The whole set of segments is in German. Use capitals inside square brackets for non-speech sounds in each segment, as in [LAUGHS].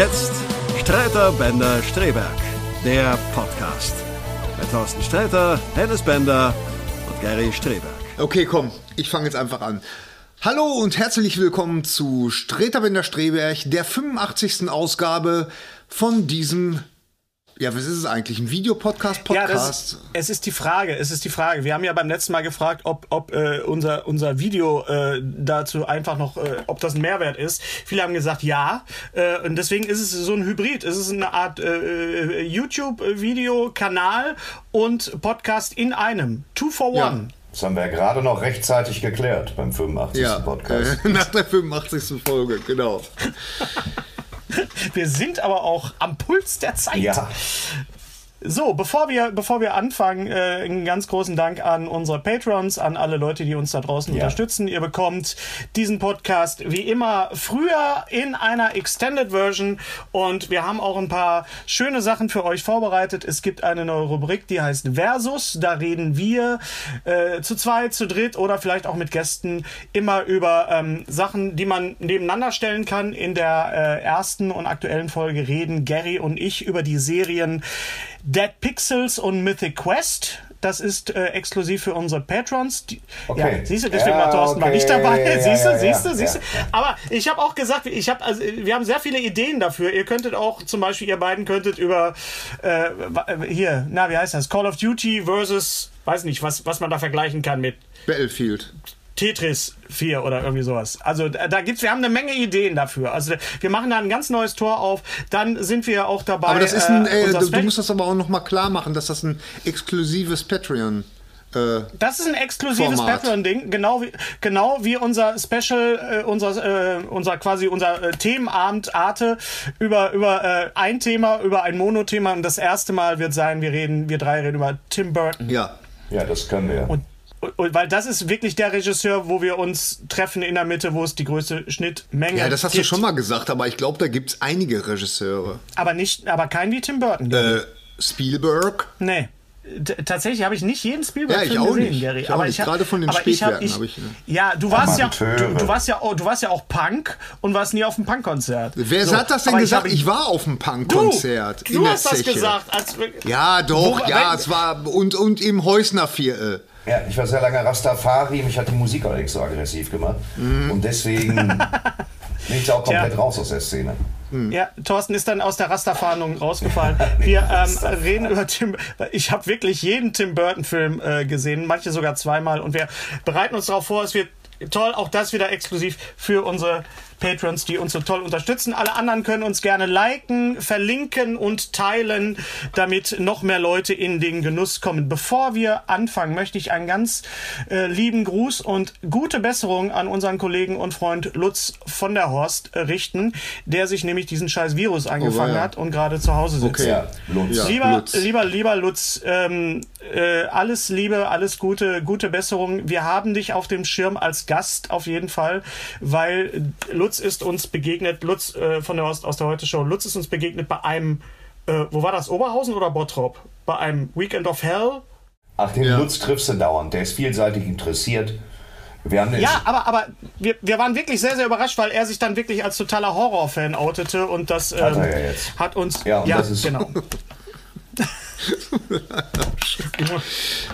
Jetzt Streiter Bender Streberg, der Podcast. Mit Thorsten Sträter, Hennes Bender und Gary Streberg. Okay, komm, ich fange jetzt einfach an. Hallo und herzlich willkommen zu Streter Bender Streberg, der 85. Ausgabe von diesem ja, was ist es eigentlich? Ein Videopodcast? Podcast? Ja, ist, es ist die Frage. Es ist die Frage. Wir haben ja beim letzten Mal gefragt, ob, ob äh, unser, unser Video äh, dazu einfach noch, äh, ob das ein Mehrwert ist. Viele haben gesagt, ja. Äh, und deswegen ist es so ein Hybrid. Es ist eine Art äh, YouTube-Video-Kanal und Podcast in einem. Two for one. Ja. Das haben wir ja gerade noch rechtzeitig geklärt beim 85. Ja, Podcast. [LAUGHS] nach der 85. Folge, genau. [LAUGHS] Wir sind aber auch am Puls der Zeit. Ja. So, bevor wir, bevor wir anfangen, äh, einen ganz großen Dank an unsere Patrons, an alle Leute, die uns da draußen ja. unterstützen. Ihr bekommt diesen Podcast wie immer früher in einer Extended Version und wir haben auch ein paar schöne Sachen für euch vorbereitet. Es gibt eine neue Rubrik, die heißt Versus. Da reden wir äh, zu zweit, zu dritt oder vielleicht auch mit Gästen immer über ähm, Sachen, die man nebeneinander stellen kann. In der äh, ersten und aktuellen Folge reden Gary und ich über die Serien Dead Pixels und Mythic Quest. Das ist äh, exklusiv für unsere Patrons. Die, okay. Ja, siehst du, deswegen ja, war Thorsten okay. mal nicht dabei. Ja, siehst du, siehst du, siehst du. Aber ich habe auch gesagt, ich habe, also wir haben sehr viele Ideen dafür. Ihr könntet auch zum Beispiel, ihr beiden könntet über äh, hier, na wie heißt das? Call of Duty versus, weiß nicht, was was man da vergleichen kann mit Battlefield. Tetris 4 oder irgendwie sowas. Also da gibt's, wir haben eine Menge Ideen dafür. Also wir machen da ein ganz neues Tor auf. Dann sind wir auch dabei. Aber das ist ein, äh, äh du, du, musst das aber auch noch mal klar machen, dass das ein exklusives Patreon. Äh, das ist ein exklusives Patreon-Ding, genau wie genau wie unser Special, äh, unser äh, unser quasi unser äh, Themenabend Arte über über äh, ein Thema, über ein Monothema und das erste Mal wird sein, wir reden, wir drei reden über Tim Burton. Ja, ja, das können wir. Und und weil das ist wirklich der Regisseur, wo wir uns treffen in der Mitte, wo es die größte Schnittmenge gibt. Ja, das hast gibt. du schon mal gesagt, aber ich glaube, da gibt es einige Regisseure. Aber nicht, aber kein wie Tim Burton. Äh, Spielberg? Nee. Tatsächlich habe ich nicht jeden Spielberg-Film ja, gesehen, nicht. Gary. Ich aber ich hab, gerade von den Spätwerken habe ich, ich, Ja, du warst ja, du, du, warst ja, du warst ja auch Punk und warst nie auf dem Punkkonzert. Wer so. hat das denn aber gesagt? Ich, ich, war auf dem Punkkonzert. Du, du hast Zeche. das gesagt. Als, ja, doch, wo, ja, es war und und im Häusner Viertel. Ja, ich war sehr lange Rastafari, mich hat die Musik allerdings so aggressiv gemacht. Mhm. Und deswegen [LAUGHS] bin ich auch komplett ja. raus aus der Szene. Mhm. Ja, Thorsten ist dann aus der Rasterfahndung rausgefallen. Wir [LAUGHS] ähm, reden über Tim. Ich habe wirklich jeden Tim Burton-Film äh, gesehen, manche sogar zweimal. Und wir bereiten uns darauf vor, es wird toll, auch das wieder exklusiv für unsere Patrons, die uns so toll unterstützen. Alle anderen können uns gerne liken, verlinken und teilen, damit noch mehr Leute in den Genuss kommen. Bevor wir anfangen, möchte ich einen ganz äh, lieben Gruß und gute Besserung an unseren Kollegen und Freund Lutz von der Horst äh, richten, der sich nämlich diesen scheiß Virus eingefangen Oh, ja. hat und gerade zu Hause sitzt. Okay. Ja, Lutz. Ja. Lieber, Lutz. lieber, lieber Lutz, ähm, äh, alles Liebe, alles Gute, gute Besserung. Wir haben dich auf dem Schirm als Gast auf jeden Fall, weil Lutz ist uns begegnet, Lutz äh, von der Ost, aus der Heute Show, Lutz ist uns begegnet bei einem, äh, wo war das, Oberhausen oder Bottrop? Bei einem Weekend of Hell? Ach, den Ja. Lutz triffst du dauernd. Der ist vielseitig interessiert. Wir haben Ja, aber, aber wir, wir waren wirklich sehr, sehr überrascht, weil er sich dann wirklich als totaler Horrorfan outete und das ähm, Hat er ja jetzt. hat uns. Ja, und das ist- genau. [LAUGHS]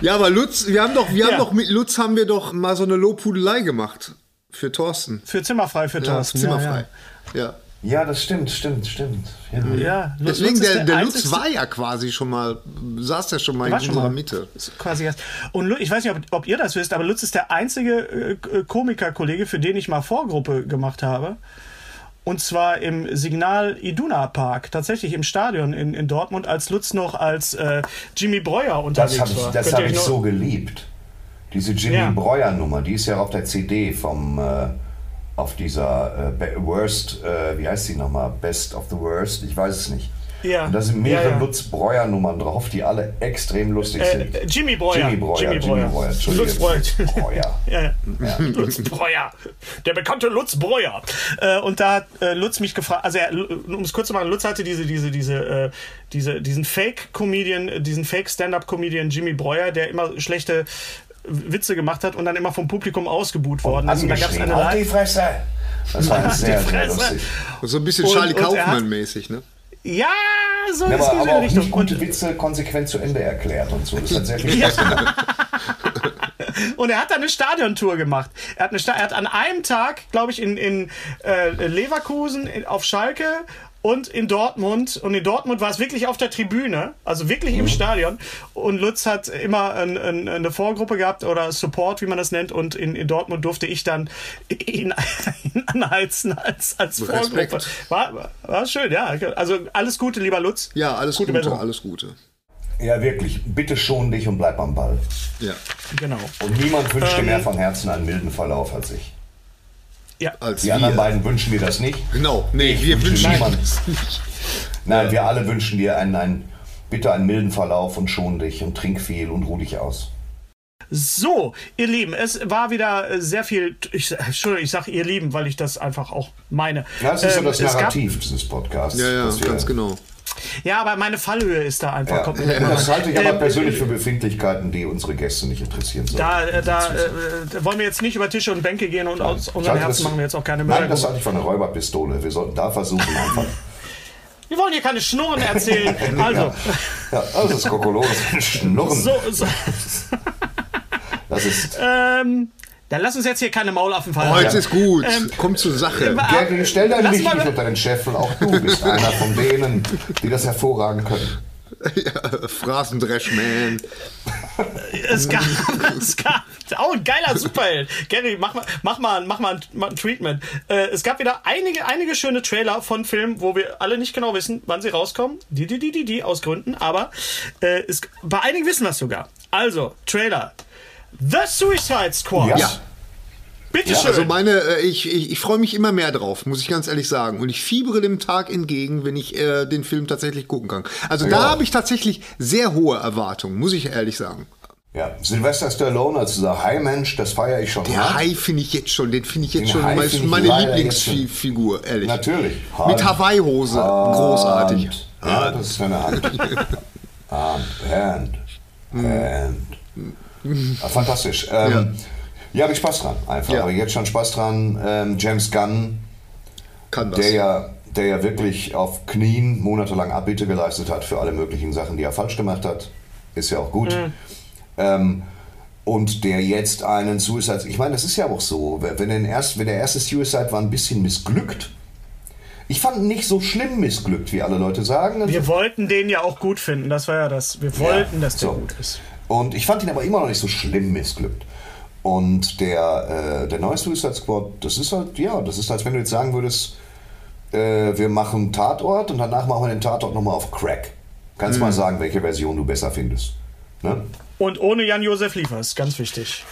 Ja, aber Lutz, wir haben doch, wir Ja. haben doch mit Lutz haben wir doch mal so eine Lobhudelei gemacht für Thorsten. Für Zimmerfrei für Ja, Thorsten. zimmerfrei. Ja. ja, das stimmt, stimmt, stimmt. Ja. Ja, ja Lutz Deswegen, ist der, der Lutz war ja quasi schon mal, saß ja schon mal in unserer mal. Mitte. Quasi erst. Und ich weiß nicht, ob, ob ihr das wisst, aber Lutz ist der einzige äh, Komikerkollege, für den ich mal Vorgruppe gemacht habe. Und zwar im Signal Iduna Park, tatsächlich im Stadion in, in Dortmund, als Lutz noch als äh, Jimmy Breuer unterwegs Das habe ich, war. das Könnt hab ihr euch ich so geliebt. Diese Jimmy Ja. Breuer Nummer, die ist ja auf der CD vom äh, auf dieser äh, Worst, äh, wie heißt die nochmal? Best of the Worst, ich weiß es nicht. Ja. Und da sind mehrere Ja, ja. Lutz Breuer Nummern drauf, die alle extrem lustig sind. Äh, Jimmy Breuer. Jimmy Breuer, Jimmy Breuer. Entschuldige. Lutz Breuer. [LAUGHS] Breuer. Ja. Lutz Breuer. Der bekannte Lutz Breuer. Äh, und da hat äh, Lutz mich gefragt, also um es kurz zu machen, Lutz hatte diese, diese, diese, äh, diese, diesen Fake-Comedian, diesen Fake-Stand-Up-Comedian Jimmy Breuer, der immer schlechte Witze gemacht hat und dann immer vom Publikum ausgebuht worden ist. Und da gab es eine halt die Fresse. Das war sehr, sehr Fresse. lustig. So ein bisschen Und- Charlie Kaufmann-mäßig, ne? Ja, so Ja, ist aber, aber auch Richtung. nicht gute Und, Witze konsequent zu Ende erklärt und so. Das hat sehr viel Spaß gemacht. [LAUGHS] Und er hat dann eine Stadiontour gemacht. Er hat, eine Sta er hat an einem Tag, glaube ich, in, in äh, Leverkusen, in, auf Schalke und in Dortmund. Und in Dortmund war es wirklich auf der Tribüne, also wirklich Mhm. im Stadion. Und Lutz hat immer ein, ein, eine Vorgruppe gehabt oder Support, wie man das nennt. Und in, in Dortmund durfte ich dann ihn, [LAUGHS] ihn anheizen als, als Vorgruppe. Respekt. War, war- schön, ja. Also alles Gute, lieber Lutz. Ja, alles Gute Gute, alles Gute. Ja, wirklich. Bitte schon dich und bleib am Ball. Ja. Genau. Und niemand wünscht dir Ähm, mehr von Herzen einen milden Verlauf als ich. Ja. Als Die anderen wir. beiden wünschen dir das nicht. Genau. Nee, wir wünsche wünschen niemand. das nicht. Nein, wir alle wünschen dir einen, einen, bitte einen milden Verlauf und schon dich und trink viel und ruh dich aus. So, ihr Lieben, es war wieder äh, sehr viel. Ich, Entschuldigung, ich sage ihr Lieben, weil ich das einfach auch meine. Ja, das ist so Ähm, das es gab- Narrativ dieses Podcasts. Ja, ja, wir- ganz genau. Ja, aber meine Fallhöhe ist da einfach Ja. komplett. Das halte ich aber Ähm, persönlich für Befindlichkeiten, die unsere Gäste nicht interessieren sollten. Da, äh, da, äh, wollen wir jetzt nicht über Tische und Bänke gehen und aus unserem Herzen machen wir jetzt auch keine Nein, das halte ich für eine Räuberpistole. Wir sollten da versuchen einfach. [LAUGHS] Wir wollen hier keine Schnurren erzählen. [LAUGHS] Also, Ja, das ist Kokolores Schnurren. so, so Das ist. ähm, dann lass uns jetzt hier keine Maulaffen fallen. Heute ist gut. Ähm, Komm zur Sache. Gary, stell dein Licht mal- nicht unter den Scheffel. Auch du bist einer von denen, die das hervorragen können. Phrasendreschman. Es gab, [LAUGHS] es gab, oh, ein geiler Superheld. Gary, mach mal, mach mal, mach mal, ein, mach ein Treatment. Äh, es gab wieder einige, einige schöne Trailer von Filmen, wo wir alle nicht genau wissen, wann sie rauskommen. Die, die, die, die, die, aus Gründen. Aber äh, es, bei einigen wissen wir es sogar. Also, Trailer. The Suicide Squad. Ja. Bitte Ja, schön. Also meine, äh, ich, ich, ich freue mich immer mehr drauf, muss ich ganz ehrlich sagen. Und ich fiebere dem Tag entgegen, wenn ich äh, den Film tatsächlich gucken kann. Also da Ja. habe ich tatsächlich sehr hohe Erwartungen, muss ich ehrlich sagen. Ja, Sylvester Stallone als dieser Hai-Mensch, das feiere ich schon Der hart. Hai finde ich jetzt schon, den finde ich jetzt Den schon Hai meine, meine Lieblingsfigur, ehrlich. Natürlich. Mit Hawaii-Hose, großartig. Hand. Ja, das ist eine Hand. [LAUGHS] Hand, Hand, Hand. [LAUGHS] Ah, fantastisch. Ähm, ja, habe ich Spaß dran. Einfach. Ja. Aber jetzt schon Spaß dran. Ähm, James Gunn, Kann das. der ja, der ja wirklich auf Knien monatelang Abbitte geleistet hat für alle möglichen Sachen, die er falsch gemacht hat. Ist ja auch gut. Ähm, und der jetzt einen Suicide. Ich meine, das ist ja auch so. Wenn, den erst, wenn der erste Suicide war ein bisschen missglückt. Ich fand ihn nicht so schlimm missglückt, wie alle Leute sagen. wir wollten den ja auch gut finden. Das war ja das. Wir wollten, dass der so. gut ist. Und ich fand ihn aber immer noch nicht so schlimm missglückt. Und der, äh, der neue Suicide Squad, das ist halt, ja, das ist, als wenn du jetzt sagen würdest, äh, wir machen Tatort und danach machen wir den Tatort nochmal auf Crack. Kannst mal sagen, welche Version du besser findest. Ne? Und ohne Jan-Josef Liefers, ganz wichtig.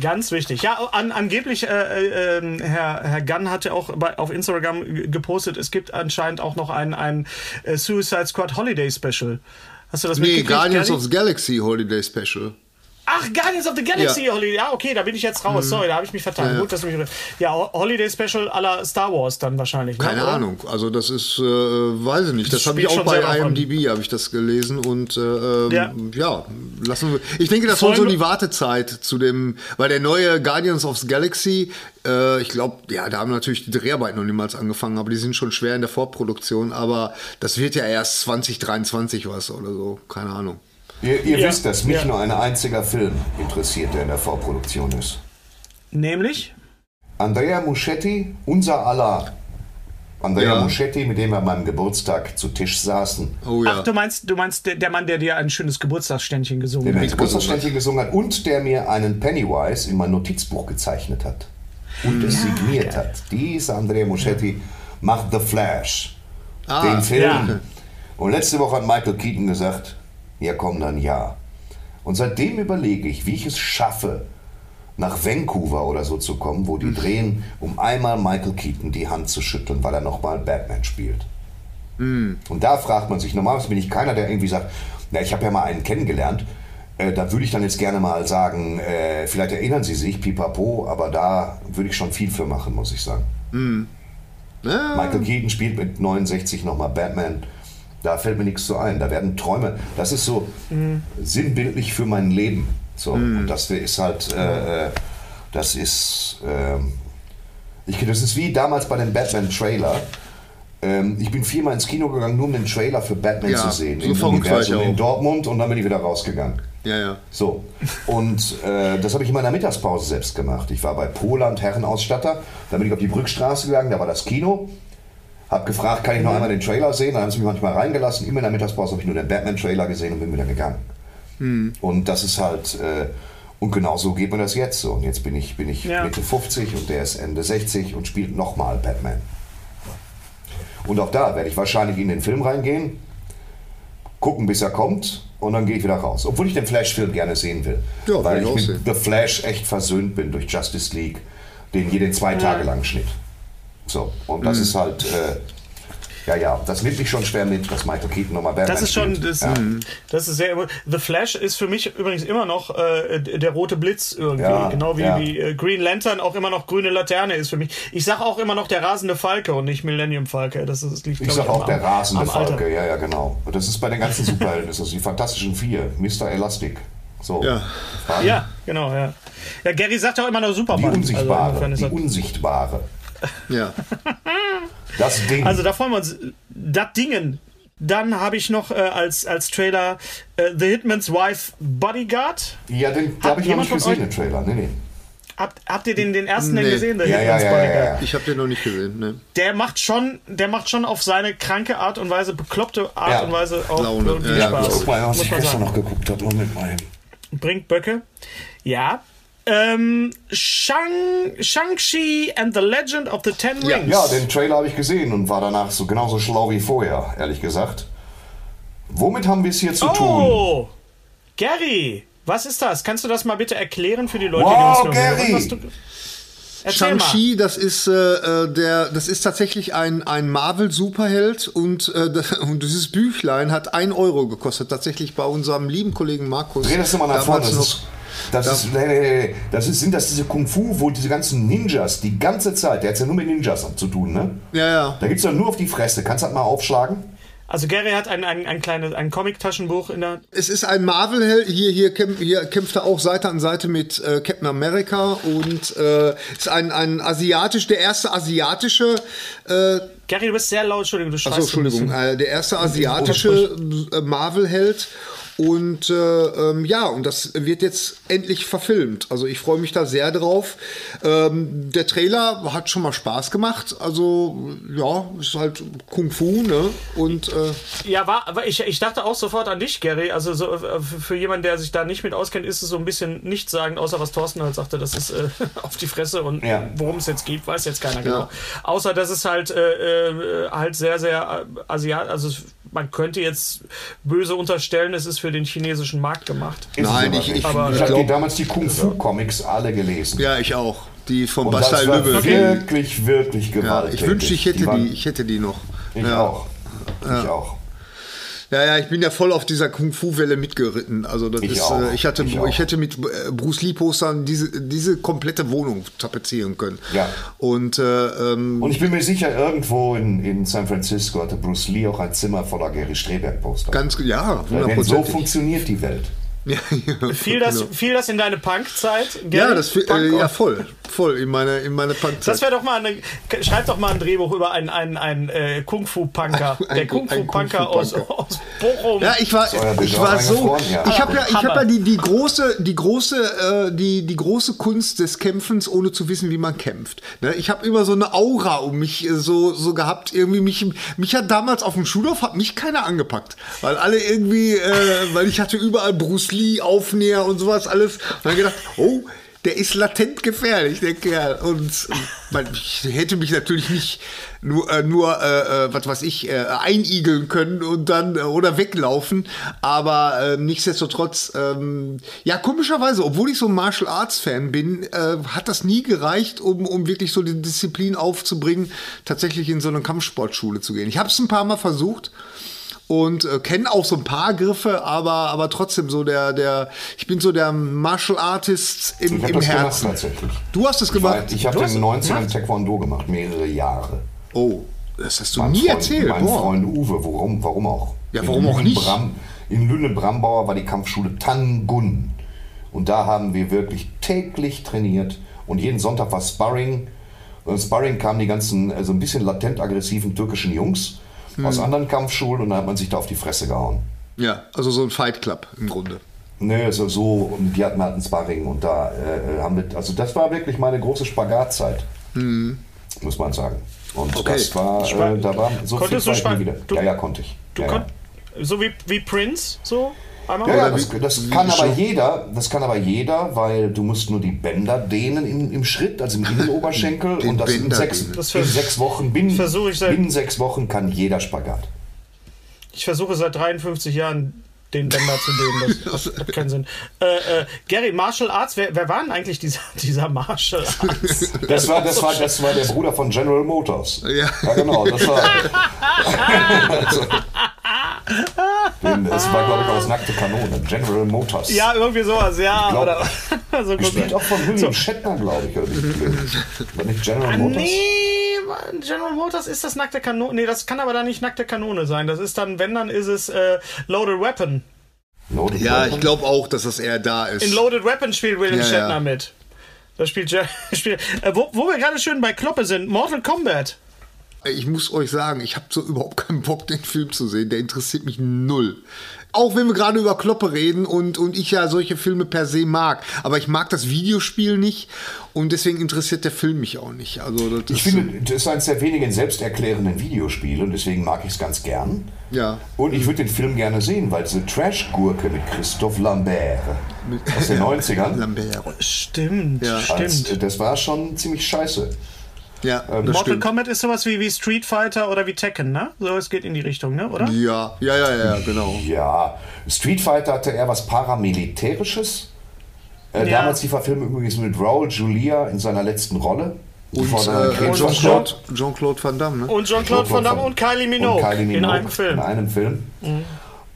Ganz wichtig. Ja, an, angeblich, äh, äh, Herr, Herr Gunn hatte auch bei, auf Instagram gepostet, es gibt anscheinend auch noch ein, ein äh, Suicide Squad Holiday Special. Hast du das Nee, mitgekriegt, Guardians Gary? of the Galaxy Holiday Special. Ach, Guardians of the Galaxy Ja. Holiday. Ja, okay, da bin ich jetzt raus. Sorry, da habe ich mich vertan. Ja. Gut, dass du mich. Ja, Ho- Holiday Special aller Star Wars dann wahrscheinlich. Keine ne, oder? Ahnung. Also das ist, äh, weiß ich nicht. Das Das habe ich auch bei. IMDb habe ich das gelesen und äh, ähm, Ja. ja. lassen wir. Ich denke, das Sollen so die Wartezeit zu dem, weil der neue Guardians of the Galaxy, äh, ich glaube, ja, da haben natürlich die Dreharbeiten noch niemals angefangen, aber die sind schon schwer in der Vorproduktion. Aber das wird ja erst 2023 was oder so, keine Ahnung. Ihr, ihr Ja. wisst, dass mich Ja. nur ein einziger Film interessiert, der in der Vorproduktion ist. Nämlich? Andrea Muschetti, unser aller. Andrea Ja. Muschetti, mit dem wir an meinem Geburtstag zu Tisch saßen, Oh ja. Ach, du meinst, du meinst der, der Mann, der dir ein schönes Geburtstagsständchen gesungen der mir hat. ein Geburtstagsständchen gesungen hat und der mir einen Pennywise in mein Notizbuch gezeichnet hat und es signiert hat. Dieser Andrea Muschetti macht The Flash, den Film. ja. Und letzte Woche hat Michael Keaton gesagt, ja komm dann ja. Und seitdem überlege ich, wie ich es schaffe, nach Vancouver oder so zu kommen, wo die drehen, um einmal Michael Keaton die Hand zu schütteln, weil er nochmal Batman spielt. Und da fragt man sich, normalerweise bin ich keiner, der irgendwie sagt, na, ich habe ja mal einen kennengelernt, äh, da würde ich dann jetzt gerne mal sagen, äh, vielleicht erinnern Sie sich, pipapo, aber da würde ich schon viel für machen, muss ich sagen. Ja, Michael Keaton spielt mit 69 nochmal Batman. Da fällt mir nichts so ein. Da werden Träume. Das ist so sinnbildlich für mein Leben. So. Und das ist halt, äh, äh, das ist, ähm, ich, das ist wie damals bei dem Batman-Trailer. Ähm, ich bin viermal ins Kino gegangen, nur um den Trailer für Batman Ja, zu sehen. so ich Universum in Dortmund und dann bin ich wieder rausgegangen. ja, ja. So, und äh, das habe ich in meiner Mittagspause selbst gemacht. Ich war bei Poland Herrenausstatter, dann bin ich auf die Brückstraße gegangen, da war das Kino. Hab gefragt, kann ich noch einmal den Trailer sehen? Dann haben sie mich manchmal reingelassen. Immer in der Mittagspause habe ich nur den Batman-Trailer gesehen und bin wieder gegangen. Und das ist halt, äh, und genau so geht mir das jetzt so. Und jetzt bin ich, bin ich Ja. Mitte 50 und der ist Ende 60 und spielt nochmal Batman. Und auch da werde ich wahrscheinlich in den Film reingehen, gucken, bis er kommt und dann gehe ich wieder raus. Obwohl ich den Flash-Film gerne sehen will. Ja, weil ich mit sehen. The Flash echt versöhnt bin durch Justice League, den jeden zwei Tage lang Schnitt. So, und Mhm. das ist halt, äh, ja, ja, das nimmt mich schon schwer mit, dass Michael Keaton nochmal Batman Das ist schon, das, ja. das ist sehr. The Flash ist für mich übrigens immer noch äh, der rote Blitz irgendwie, Ja, genau wie, ja. wie äh, Green Lantern auch immer noch grüne Laterne ist für mich. Ich sage auch immer noch der rasende Falke und nicht Millennium Falke. Das ist liegt Ich glaub sag auch am- der rasende Alter. Falke, ja, ja, genau. Und das ist bei den ganzen Superhelden, das ist die Fantastischen Vier, Mr. Elastic. So. Ja. Fragen? Ja, genau, ja. Ja, Gary sagt auch immer noch Die Superman. Unsichtbare, insofern ist die Unsichtbare. Ja. Das Ding. Also da freuen wir uns. Das Dingen. Dann habe ich noch äh, als, als Trailer äh, The Hitman's Wife Bodyguard. ja, den habe ich noch nicht gesehen, den Trailer. Nee, nee. Habt, habt ihr den, den ersten denn Nee. gesehen? The Ja, ja, Hitman's ja, ja, Bodyguard. ja. Ich habe den noch nicht gesehen. Ne? Der macht schon, der macht schon auf seine kranke Art und Weise, bekloppte Art Ja. und Weise auch Laune. irgendwie Ja, Spaß. Guck mal, was muss ich gestern noch geguckt habe. Moment mal. Bringt Böcke. Ja. Ähm, Shang, Shang-Chi and the Legend of the Ten Ja. Rings. Ja, den Trailer habe ich gesehen und war danach so genauso schlau wie vorher, ehrlich gesagt. Womit haben wir es hier zu tun? Oh, Gary, was ist das? Kannst du das mal bitte erklären für die Leute, Wow, die uns hören? Gary! Was du. Shang-Chi, das ist, äh, äh, der, das ist tatsächlich ein, ein Marvel-Superheld und, äh, [LAUGHS] das, und dieses Büchlein hat 1 Euro gekostet, tatsächlich bei unserem lieben Kollegen Markus. Dreh das mal nach vorne. Das ist, das, ist, nee, nee, nee, das ist, sind das diese Kung Fu, wo diese ganzen Ninjas die ganze Zeit, der hat ja nur mit Ninjas zu tun, ne? Ja, ja. Da gibt's doch nur auf die Fresse. Kannst du das mal aufschlagen? Also Gary hat ein, ein, ein kleines ein Comic-Taschenbuch in der. Es ist ein Marvel-Held. Hier, hier, kämpf, hier kämpft er auch Seite an Seite mit äh, Captain America und äh, ist ein, ein asiatisch, der erste asiatische äh, Gary, du bist sehr laut, Entschuldigung, du schreist Achso, Entschuldigung. Äh, der erste asiatische äh, Marvel-Held. Und äh, ähm, ja, und das wird jetzt endlich verfilmt. Also ich freue mich da sehr drauf. Ähm, der Trailer hat schon mal Spaß gemacht. Also ja, ist halt Kung Fu, ne? Und äh, Ja, war, aber ich, ich dachte auch sofort an dich, Gary. Also so, äh, für jemanden, der sich da nicht mit auskennt, ist es so ein bisschen nichts sagen, außer was Thorsten halt sagte, das ist äh, [LAUGHS] auf die Fresse und Ja. worum es jetzt geht, weiß jetzt keiner genau. Außer dass es halt äh, äh, halt sehr, sehr asiat, also man könnte jetzt böse unterstellen, es ist für den chinesischen Markt gemacht. Nein, ich- ich- Aber- ich ich habe damals die Kung-Fu-Comics alle gelesen. ja, ich auch. Die von Und Basta das war Lübbe. wirklich, wirklich Ja, gewaltig. ich wünschte, ich hätte waren- die, ich hätte die noch. Ich ja. auch. Ich auch. Ja, ja, ich bin ja voll auf dieser Kung-Fu-Welle mitgeritten. Also das Ich ist, auch. äh, ich hatte, Ich ich, auch. hätte mit äh, Bruce Lee-Postern diese, diese komplette Wohnung tapezieren können. Ja. Und äh, ähm, Und ich bin mir sicher, irgendwo in, in San Francisco hatte Bruce Lee auch ein Zimmer voller Gary Streberg-Poster. ganz, ja, Denn so hundertprozentig. funktioniert die Welt. [LAUGHS] Ja, ja, Fiel das, genau. fiel das in deine Punk-Zeit? Ja, das, fi- Punk- äh, ja, voll, voll in meine, in meine Punkzeit. Das wäre doch mal eine. Schreib doch mal ein Drehbuch über einen, einen, einen äh, Kung-Fu-Punker. Ein- Der ein Kung-Fu-Punker aus, Kung-Fu-Punker. aus Bochum. Ja, ich war, ich war so, ich habe ja, ich habe ja die, die große, die große, äh, die, die große Kunst des Kämpfens, ohne zu wissen, wie man kämpft. Ne? Ich habe immer so eine Aura um mich äh, so, so gehabt. Irgendwie mich, mich hat damals auf dem Schulhof hat mich keiner angepackt, weil alle irgendwie, äh, weil ich hatte überall Bruce Lee Aufnäher und sowas alles. Und dann gedacht, oh. Der ist latent gefährlich, der Kerl. Und man, ich hätte mich natürlich nicht nur, äh, nur äh, äh, was weiß ich, äh, einigeln können und dann äh, oder weglaufen. Aber äh, nichtsdestotrotz, ähm, ja, komischerweise, obwohl ich so ein Martial Arts Fan bin, äh, hat das nie gereicht, um, um wirklich so die Disziplin aufzubringen, tatsächlich in so eine Kampfsportschule zu gehen. Ich habe es ein paar Mal versucht und äh, kenne auch so ein paar Griffe, aber, aber trotzdem so der, der, ich bin so der Martial Artist im, Ich habe im das gemacht Herzen. tatsächlich. Du hast es Ich, gemacht? ich habe Du in den hast- 90ern Taekwondo gemacht, mehrere Jahre. Oh, das hast du Mein nie Freund, erzählt. Mein Boah. Freund Uwe, warum, warum auch? Ja, In warum auch nicht? Lünen-Bram- In Lüne-Brambauer war die Kampfschule Tangun. Und da haben wir wirklich täglich trainiert. Und jeden Sonntag war Sparring. Und Sparring kamen die ganzen, also ein bisschen latent aggressiven türkischen Jungs Hm. aus anderen Kampfschulen und da hat man sich da auf die Fresse gehauen. Ja, also so ein Fight Club im Grunde. Nö, also so, die hatten halt ein Sparring und da äh, haben wir, also das war wirklich meine große Spagatzeit. Muss man sagen. Und Okay. das war, äh, da war so viel Konntest du Zeit wieder. du- ja, ja, konnte ich. Du ja, kon- ja. so wie, wie Prince, so? Einmal? Ja, ja, das, das kann aber jeder, das kann aber jeder, weil du musst nur die Bänder dehnen im, im Schritt, also im [LAUGHS] Innenoberschenkel und das in sechs. Das in sechs Wochen, binnen, versuche ich seit- binnen sechs Wochen kann jeder Spagat. Ich versuche seit 53 Jahren den Bänder zu dehnen. Das, [LAUGHS] das hat keinen Sinn. Äh, äh, Gary, Martial Arts, wer, wer war denn eigentlich dieser, [LAUGHS] dieser Martial Arts? Das war, das war, das war der Bruder von General Motors. Ja. genau, das war. Den, das war, glaube ich, aus nackte Kanone. General Motors. ja, irgendwie sowas, ja. glaub- oder, [LAUGHS] so Gespielt auch von William Shatner, glaube ich, oder blöd. [LAUGHS] War nicht General Motors? Nee, General Motors ist das nackte Kanone. Nee, das kann aber dann nicht nackte Kanone sein. Das ist dann, wenn, dann ist es äh, Loaded Weapon. Loaded Ja, Weapon? ich glaube auch, dass das eher da ist. In Loaded Weapon spielt William Ja, Shatner ja. mit. Da spielt, [LAUGHS] spielt äh, wo, wo wir gerade schön bei Kloppe sind, Mortal Kombat. Ich muss euch sagen, ich habe so überhaupt keinen Bock, den Film zu sehen. Der interessiert mich null. Auch wenn wir gerade über Kloppe reden und, und ich ja solche Filme per se mag. Aber ich mag das Videospiel nicht und deswegen interessiert der Film mich auch nicht. Also das Ich ist, finde, das ist eines der wenigen selbsterklärenden Videospiele und deswegen mag ich es ganz gern. Ja. Und ich würde den Film gerne sehen, weil diese Trash-Gurke mit Christoph Lambert aus den [LAUGHS] 90ern, Lambert. Stimmt, Ja. als, stimmt. das war schon ziemlich scheiße. Ja, das Mortal stimmt. Kombat ist sowas wie, wie Street Fighter oder wie Tekken, ne? So, es geht in die Richtung, ne? Oder? Ja, ja, ja, ja, genau. Ja, Street Fighter hatte eher was Paramilitärisches. Äh, Ja. Damals die Verfilmung übrigens mit Raul Julia in seiner letzten Rolle. Und äh. Jean-Claude Jean Van Damme, ne? Und Jean-Claude Van Damme und Kylie Minogue, Und Kylie in Minogue einem Film. In einem Film.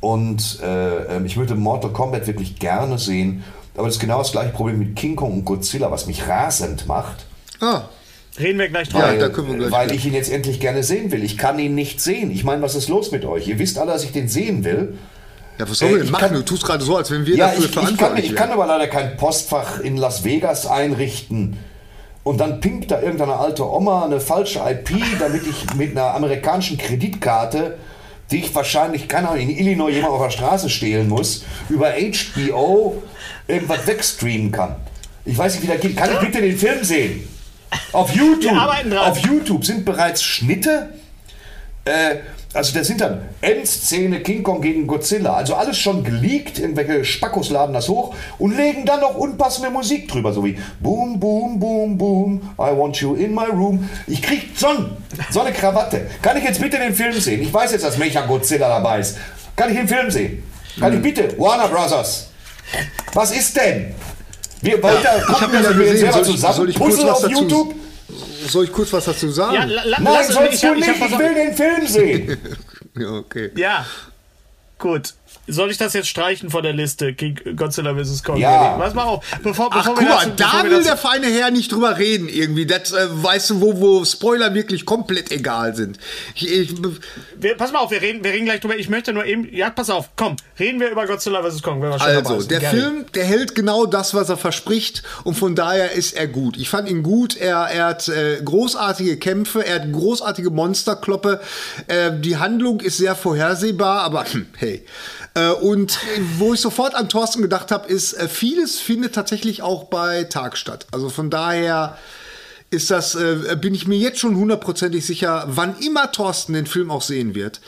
Und äh, ähm, ich würde Mortal Kombat wirklich gerne sehen. Aber das ist genau das gleiche Problem mit King Kong und Godzilla, was mich rasend macht. Ah, Reden wir gleich drüber. Ja, Weil, da können wir gleich weil ich ihn jetzt endlich gerne sehen will. Ich kann ihn nicht sehen. Ich meine, was ist los mit euch? Ihr wisst alle, dass ich den sehen will. ja, was sollen wir Äh, denn ich machen? kann- du tust gerade so, als wenn wir Ja, dafür ich, ich, kann, verantwortlich ich kann aber leider kein Postfach in Las Vegas einrichten. Und dann pinkt da irgendeine alte Oma eine falsche IP, damit ich mit einer amerikanischen Kreditkarte die ich wahrscheinlich, kann auch in Illinois jemand auf der Straße stehlen muss, über HBO irgendwas wegstreamen kann. Ich weiß nicht, wie das geht. Kann ich bitte den Film sehen? Auf YouTube, auf YouTube sind bereits Schnitte. Äh, also das sind dann Endszene King Kong gegen Godzilla. Also alles schon geleakt, irgendwelche Spackos laden das hoch und legen dann noch unpassende Musik drüber, so wie Boom, Boom, Boom, Boom, I want you in my room. Ich krieg so, so eine Krawatte. Kann ich jetzt bitte den Film sehen? Ich weiß jetzt, dass Mecha Godzilla dabei ist. Kann ich den Film sehen? Kann ich bitte? Warner Brothers. Was ist denn? Wir wollen ja, da gucken, dass wir selber zusammen soll ich kurz was auf YouTube. Soll ich kurz was dazu sagen? Ja, la, la, Nein, sollst du nicht. Ich, ich will den Film sehen. [LAUGHS] ja, okay. Ja, gut. Soll ich das jetzt streichen von der Liste? Godzilla vs. Kong? Ja. Was mal auf. Bevor, bevor Ach, guck mal, da will der feine Herr nicht drüber reden irgendwie. Das, äh, weißt du, wo, wo Spoiler wirklich komplett egal sind. Ich, ich, wir, pass mal auf, wir reden, wir reden gleich drüber. Ich möchte nur eben, ja, pass auf, komm, reden wir über Godzilla vs. Kong. also, der Gerne. Film, der hält genau das, was er verspricht und von daher ist er gut. Ich fand ihn gut. Er, er hat äh, großartige Kämpfe, er hat großartige Monsterkloppe. Äh, die Handlung ist sehr vorhersehbar, aber hey. Äh, und wo ich sofort an Thorsten gedacht habe, ist, äh, vieles findet tatsächlich auch bei Tag statt. Also von daher ist das, äh, bin ich mir jetzt schon hundertprozentig sicher, wann immer Thorsten den Film auch sehen wird,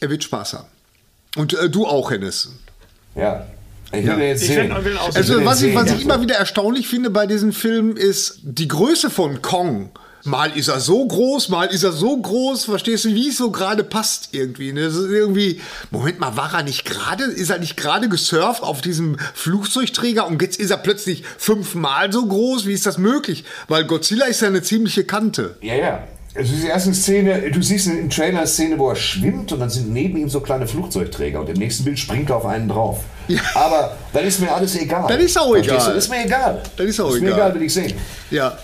er wird Spaß haben. Und äh, du auch, Hennes. Ja, ich will ja. jetzt sehen. Ich will, also, was ich, was ich immer wieder erstaunlich finde bei diesen Filmen, ist die Größe von Kong mal ist er so groß, mal ist er so groß, verstehst du, wie es so gerade passt irgendwie. Ne? Das ist irgendwie, Moment mal, war er nicht gerade, ist er nicht gerade gesurft auf diesem Flugzeugträger und jetzt ist er plötzlich fünfmal so groß? Wie ist das möglich? Weil Godzilla ist ja eine ziemliche Kante. Ja, ja. Also die erste Szene, du siehst im Trailer eine Szene, wo er schwimmt und dann sind neben ihm so kleine Flugzeugträger und im nächsten Bild springt er auf einen drauf. Ja. Aber dann ist mir alles egal. Dann ist auch egal. Das ist mir egal. Dann ist auch ist egal. Mir egal, will ich sehen. Ja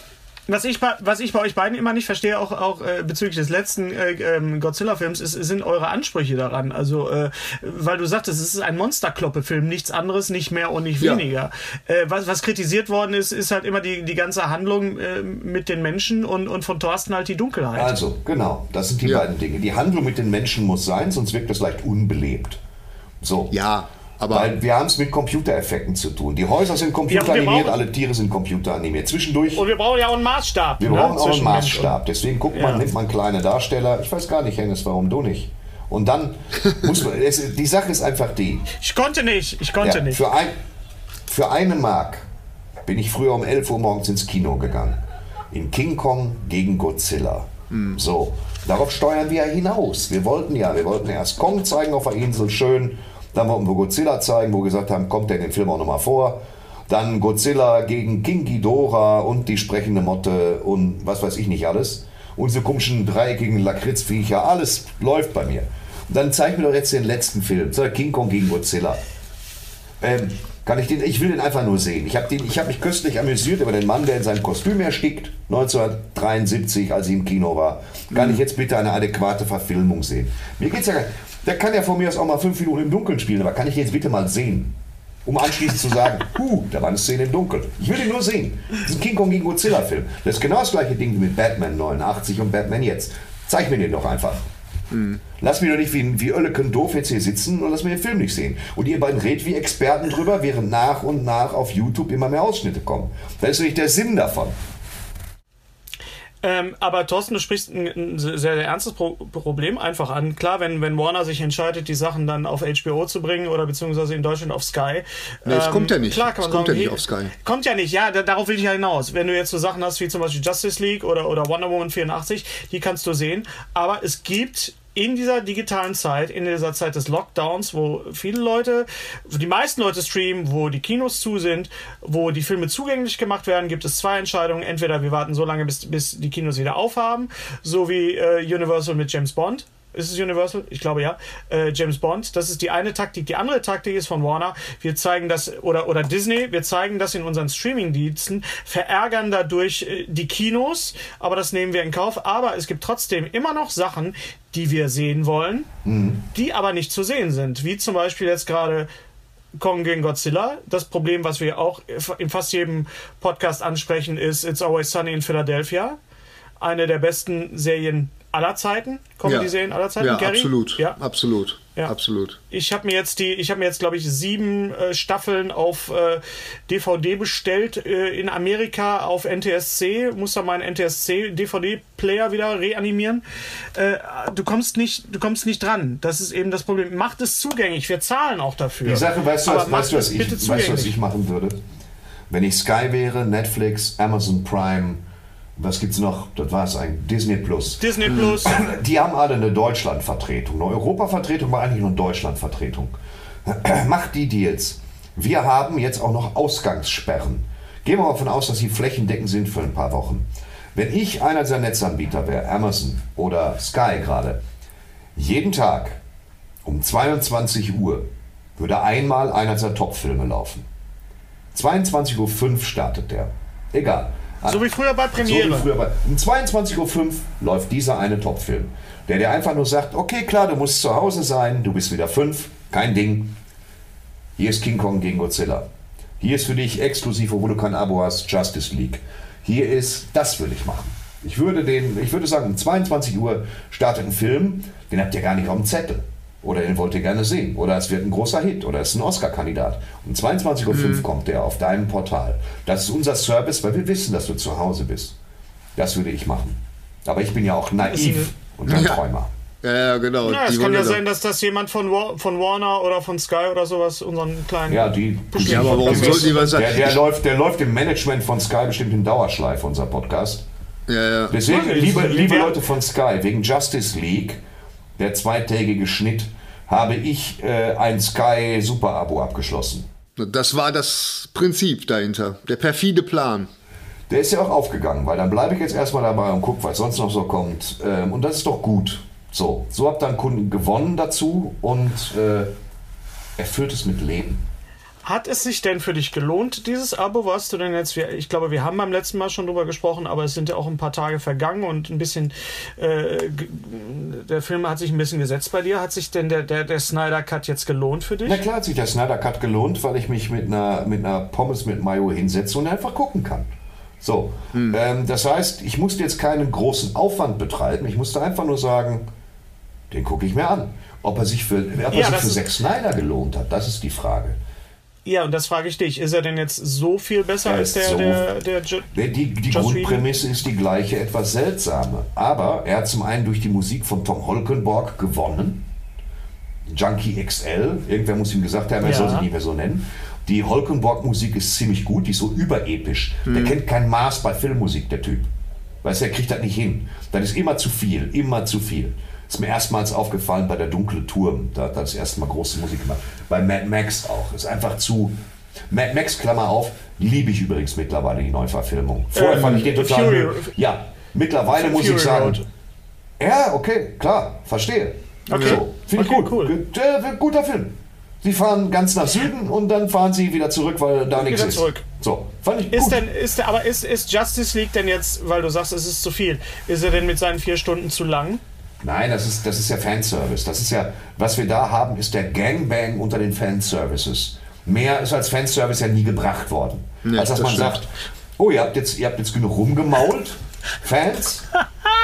was ich, was ich bei euch beiden immer nicht verstehe, auch, auch äh, bezüglich des letzten äh, ähm, Godzilla-Films, sind eure Ansprüche daran. Also, äh, weil du sagtest, es ist ein Monsterkloppe-Film, nichts anderes, nicht mehr und nicht weniger. Ja. Äh, was, was kritisiert worden ist, ist halt immer die, die ganze Handlung äh, mit den Menschen und, und von Thorsten halt die Dunkelheit. Also, genau, das sind die ja. beiden Dinge. Die Handlung mit den Menschen muss sein, sonst wirkt das leicht unbelebt. So. Ja, aber Weil wir haben es mit Computereffekten zu tun. Die Häuser sind computeranimiert, alle Tiere sind computeranimiert. Zwischendurch. Und wir brauchen ja auch einen Maßstab. Wir ne? brauchen auch einen Maßstab. Deswegen guckt man, ja. nimmt man kleine Darsteller. Ich weiß gar nicht, Hennes, warum du nicht. Und dann [LAUGHS] muss man. Es, die Sache ist einfach die. Ich konnte nicht. Ich konnte ja, nicht. Für, ein, für eine Mark bin ich früher um 11 Uhr morgens ins Kino gegangen. In King Kong gegen Godzilla. Hm. So. Darauf steuern wir ja hinaus. Wir wollten ja, wir wollten erst Kong zeigen auf der Insel schön dann wollten wir Godzilla zeigen, wo wir gesagt haben, kommt der in den Film auch nochmal vor. Dann Godzilla gegen King Ghidorah und die sprechende Motte und was weiß ich nicht alles. Und diese komischen dreieckigen Lakritzviecher, alles läuft bei mir. Und dann zeig mir doch jetzt den letzten Film, King Kong gegen Godzilla. Ähm, kann ich den, ich will den einfach nur sehen. Ich habe hab mich köstlich amüsiert über den Mann, der in seinem Kostüm erstickt, 1973, als ich im Kino war. Kann ich jetzt bitte eine adäquate Verfilmung sehen? Mir geht's ja der kann ja von mir aus auch mal fünf Minuten im Dunkeln spielen, aber kann ich jetzt bitte mal sehen? Um anschließend zu sagen, [LAUGHS] huh, da war eine Szene im Dunkeln. Ich will ihn nur sehen. Das ist ein King Kong gegen Godzilla-Film. Das ist genau das gleiche Ding wie mit Batman 89 und Batman jetzt. Zeig mir den doch einfach. Hm. Lass mich doch nicht wie, wie Oelleken doof jetzt hier sitzen und lass mir den Film nicht sehen. Und ihr beiden redet wie Experten drüber, während nach und nach auf YouTube immer mehr Ausschnitte kommen. Das ist nicht der Sinn davon. Ähm, aber Thorsten, du sprichst ein, ein sehr, sehr ernstes Pro Problem einfach an. Klar, wenn, wenn Warner sich entscheidet, die Sachen dann auf HBO zu bringen oder beziehungsweise in Deutschland auf Sky. Nee, es ähm, kommt ja nicht. Klar, kann man kommt sagen, ja nicht auf Sky. Kommt ja nicht, ja, da, darauf will ich ja hinaus. Wenn du jetzt so Sachen hast wie zum Beispiel Justice League oder, oder Wonder Woman 84, die kannst du sehen. Aber es gibt in dieser digitalen Zeit, in dieser Zeit des Lockdowns, wo viele Leute, die meisten Leute streamen, wo die Kinos zu sind, wo die Filme zugänglich gemacht werden, gibt es zwei Entscheidungen. Entweder wir warten so lange, bis, bis die Kinos wieder aufhaben, so wie äh, Universal mit James Bond ist es Universal? Ich glaube ja. Äh, James Bond. Das ist die eine Taktik. Die andere Taktik ist von Warner. Wir zeigen das, oder, oder Disney, wir zeigen das in unseren Streaming-Diensten, verärgern dadurch äh, die Kinos, aber das nehmen wir in Kauf. Aber es gibt trotzdem immer noch Sachen, die wir sehen wollen, mhm. die aber nicht zu sehen sind. Wie zum Beispiel jetzt gerade Kong gegen Godzilla. Das Problem, was wir auch in fast jedem Podcast ansprechen, ist It's Always Sunny in Philadelphia. Eine der besten Serien aller Zeiten, Comedy-Serien aller Zeiten. Ja, Gary? absolut. Ja. Absolut. Ja. Absolut. Ich habe mir jetzt die, ich habe mir jetzt glaube ich sieben äh, Staffeln auf äh, DVD bestellt äh, in Amerika auf NTSC. Muss da meinen NTSC DVD-Player wieder reanimieren. Äh, du kommst nicht, du kommst nicht dran. Das ist eben das Problem. Macht es zugänglich. Wir zahlen auch dafür. Die Sache, weißt du, was, weißt, du, was, ich, weißt du, was ich machen würde? Wenn ich Sky wäre, Netflix, Amazon Prime, was gibt's noch? Das war es eigentlich. Disney Plus. Disney Plus. [CLEARS THROAT] Die haben alle eine Deutschlandvertretung. Eine Europavertretung war eigentlich nur eine Deutschlandvertretung. [CLEARS THROAT] Macht die Deals. Wir haben jetzt auch noch Ausgangssperren. Gehen wir mal davon aus, dass sie flächendeckend sind für ein paar Wochen. Wenn ich einer dieser Netzanbieter wäre, Amazon oder Sky gerade, jeden Tag um 22 Uhr würde einmal einer dieser Top-Filme laufen. 22.05 Uhr startet der. Egal. So wie früher bei So Premiere. wie früher bei, um 22.05 Uhr läuft dieser eine Top-Film. Der dir einfach nur sagt, okay, klar, du musst zu Hause sein, du bist wieder fünf, kein Ding. Hier ist King Kong gegen Godzilla. Hier ist für dich exklusiv, obwohl du kein Abo hast, Justice League. Hier ist, das würde ich machen. Ich würde den, ich würde sagen, um 22 Uhr startet ein Film, den habt ihr gar nicht auf dem Zettel. Oder den wollt ihr gerne sehen. Oder es wird ein großer Hit. Oder es ist ein Oscar-Kandidat. Um 22.05 Uhr kommt der auf deinem Portal. Das ist unser Service, weil wir wissen, dass du zu Hause bist. Das würde ich machen. Aber ich bin ja auch naiv und ein Ja. Träumer. Ja, ja, genau. Ja, es kann ja sein, dass das jemand von, Wa- von Warner oder von Sky oder sowas unseren kleinen. Ja, die. Ja, aber warum sollten die was sagen? der, der, läuft, der läuft im Management von Sky bestimmt in Dauerschleife, unser Podcast. Ja, ja. Deswegen, liebe, liebe Leute von Sky, wegen Justice League, der zweitägige Schnitt, habe ich äh, ein Sky Super-Abo abgeschlossen. Das war das Prinzip dahinter. Der perfide Plan. Der ist ja auch aufgegangen, weil dann bleibe ich jetzt erstmal dabei und gucke, was sonst noch so kommt. Ähm, und das ist doch gut. So, so habt ihr einen Kunden gewonnen dazu und äh, erfüllt es mit Leben. Hat es sich denn für dich gelohnt, dieses Abo? Warst du denn jetzt, wir- ich glaube, wir haben beim letzten Mal schon drüber gesprochen, aber es sind ja auch ein paar Tage vergangen und ein bisschen, äh, der Film hat sich ein bisschen gesetzt bei dir. Hat sich denn der, der, der Snyder Cut jetzt gelohnt für dich? Na klar hat sich der Snyder Cut gelohnt, weil ich mich mit einer, mit einer Pommes mit Mayo hinsetze und einfach gucken kann. So, ähm, das heißt, ich musste jetzt keinen großen Aufwand betreiben. Ich musste einfach nur sagen, den gucke ich mir an. Ob er sich für, ob er Ja, sich für Zack Snyder gelohnt hat, das ist die Frage. Ja, und das frage ich dich. Ist er denn jetzt so viel besser Er als der, so- der, der, Die, die, Grundprämisse ist die gleiche, etwas seltsame. Aber er hat zum einen durch die Musik von Tom Holkenborg gewonnen. Junkie XL, irgendwer muss ihm gesagt haben, er Ja. soll sich nicht mehr so nennen. Die Holkenborg-Musik ist ziemlich gut, die ist so überepisch. Der kennt kein Maß bei Filmmusik, der Typ. Weißt du, er kriegt das nicht hin. Das ist immer zu viel, immer zu viel. Ist mir erstmals aufgefallen bei der Dunkle Turm. Da hat er das erste Mal große Musik gemacht. Bei Mad Max auch. Ist einfach zu. Mad Max, Klammer auf, liebe ich übrigens mittlerweile die Neuverfilmung. Vorher Ähm, fand ich den total. Fury-. Ja, mittlerweile muss Fury ich sagen. Road. Ja, okay, klar, verstehe. Okay. So, Finde ich Okay, gut. cool. Äh, guter Film. Sie fahren ganz nach Süden und dann fahren sie wieder zurück, weil da nichts ist. zurück. So, fand ich Ist gut. denn, ist aber ist, ist Justice League denn jetzt, weil du sagst, es ist zu viel, ist er denn mit seinen vier Stunden zu lang? Nein, das ist, das ist ja Fanservice. Das ist ja, was wir da haben, ist der Gangbang unter den Fanservices. Mehr ist als Fanservice ja nie gebracht worden. Ja, als dass das man stimmt. sagt, oh, ihr habt, jetzt, ihr habt jetzt genug rumgemault, Fans.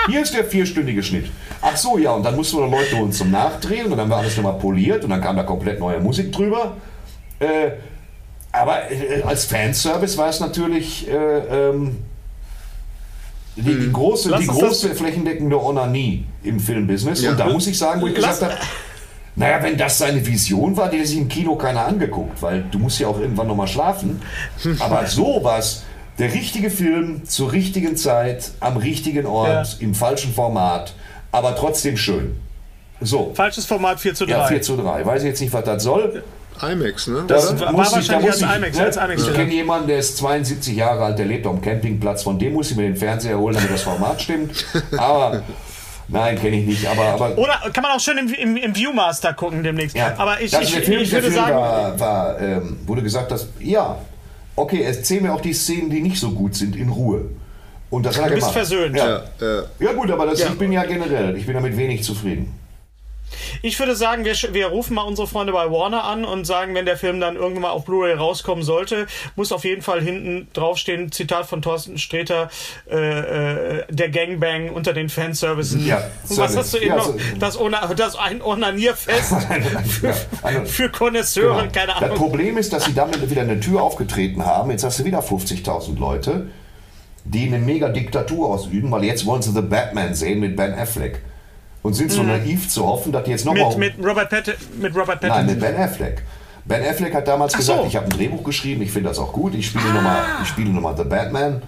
Hier ist der vierstündige Schnitt. Ach so, ja, und dann mussten wir Leute holen zum Nachdrehen und dann haben wir alles nochmal poliert und dann kam da komplett neue Musik drüber. Äh, aber äh, als Fanservice war es natürlich äh, ähm, die, die große, Lass die große flächendeckende Onanie im Filmbusiness. Ja. Und da muss ich sagen, wo ich Lass- gesagt habe, naja, wenn das seine Vision war, die hat sich im Kino keiner angeguckt, weil du musst ja auch irgendwann nochmal schlafen. Aber so war es der richtige Film zur richtigen Zeit, am richtigen Ort, im falschen Format, aber trotzdem schön. So, Falsches Format 4 zu 3. ja, 4 zu 3. Weiß ich jetzt nicht, was das soll. IMAX, ne? Das war muss ich, da wahrscheinlich muss als ich, IMAX, ne? als IMAX ich kenne jemanden, der ist 72 Jahre alt, der lebt auf dem Campingplatz, von dem muss ich mir den Fernseher holen, damit das Format stimmt. Aber, nein, kenne ich nicht, aber, aber Oder kann man auch schön im, im, im Viewmaster gucken demnächst. ja, Aber ich, ich, Film, ich würde sagen, war, war ähm, wurde gesagt, dass, ja, okay, erzähl mir auch die Szenen, die nicht so gut sind, in Ruhe. Und das hat er Du bist gemacht. versöhnt. Ja. Ja, ja. ja gut, aber das, Ja. ich bin ja generell, ich bin damit wenig zufrieden. Ich würde sagen, wir, wir rufen mal unsere Freunde bei Warner an und sagen, wenn der Film dann irgendwann mal auf Blu-ray rauskommen sollte, muss auf jeden Fall hinten draufstehen, Zitat von Thorsten Streter, äh, äh, der Gangbang unter den Fanservices. Ja, und was hast du eben ja, noch? so- Das, Ona- das ein Onanierfest [LAUGHS] also- für Konnoisseure, Genau. keine Das Ahnung. Problem ist, dass sie damit wieder eine Tür aufgetreten haben. Jetzt hast du wieder 50.000 Leute, die eine mega Diktatur ausüben, weil jetzt wollen sie The Batman sehen mit Ben Affleck. Und sind so naiv zu hoffen, dass die jetzt nochmal... Mhm. Mit, mit Robert Pattinson. Mit Robert Nein, Pattinson. mit Ben Affleck. Ben Affleck hat damals Ach gesagt, so. Ah. ich habe ein Drehbuch geschrieben, ich finde das auch gut, ich spiele nochmal ich spiele noch mal The Batman.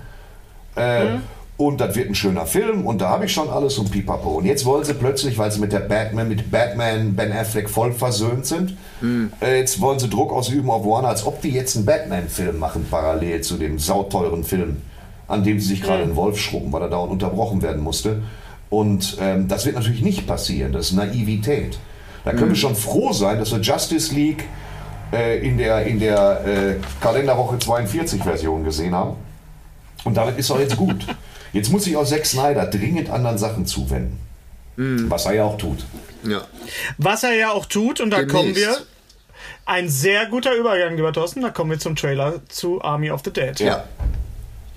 Äh, Mhm. Und das wird ein schöner Film und da habe ich schon alles und pipapo. Und jetzt wollen sie plötzlich, weil sie mit der Batman, mit Batman, Ben Affleck voll versöhnt sind, Mhm. äh, jetzt wollen sie Druck ausüben auf Warner, als ob die jetzt einen Batman-Film machen, parallel zu dem sauteuren Film, an dem sie sich gerade einen Wolf schrubben, weil er dauernd unterbrochen werden musste. Und ähm, das wird natürlich nicht passieren, das ist Naivität. Da können wir schon froh sein, dass wir Justice League äh, in der, in der äh, Kalenderwoche 42 Version gesehen haben. Und damit ist auch jetzt gut. [LAUGHS] Jetzt muss sich auch Zack Snyder dringend anderen Sachen zuwenden. Was er ja auch tut. Ja. Was er ja auch tut, und da Demnächst. kommen wir. Ein sehr guter Übergang, lieber Thorsten. Da kommen wir zum Trailer zu Army of the Dead. Ja.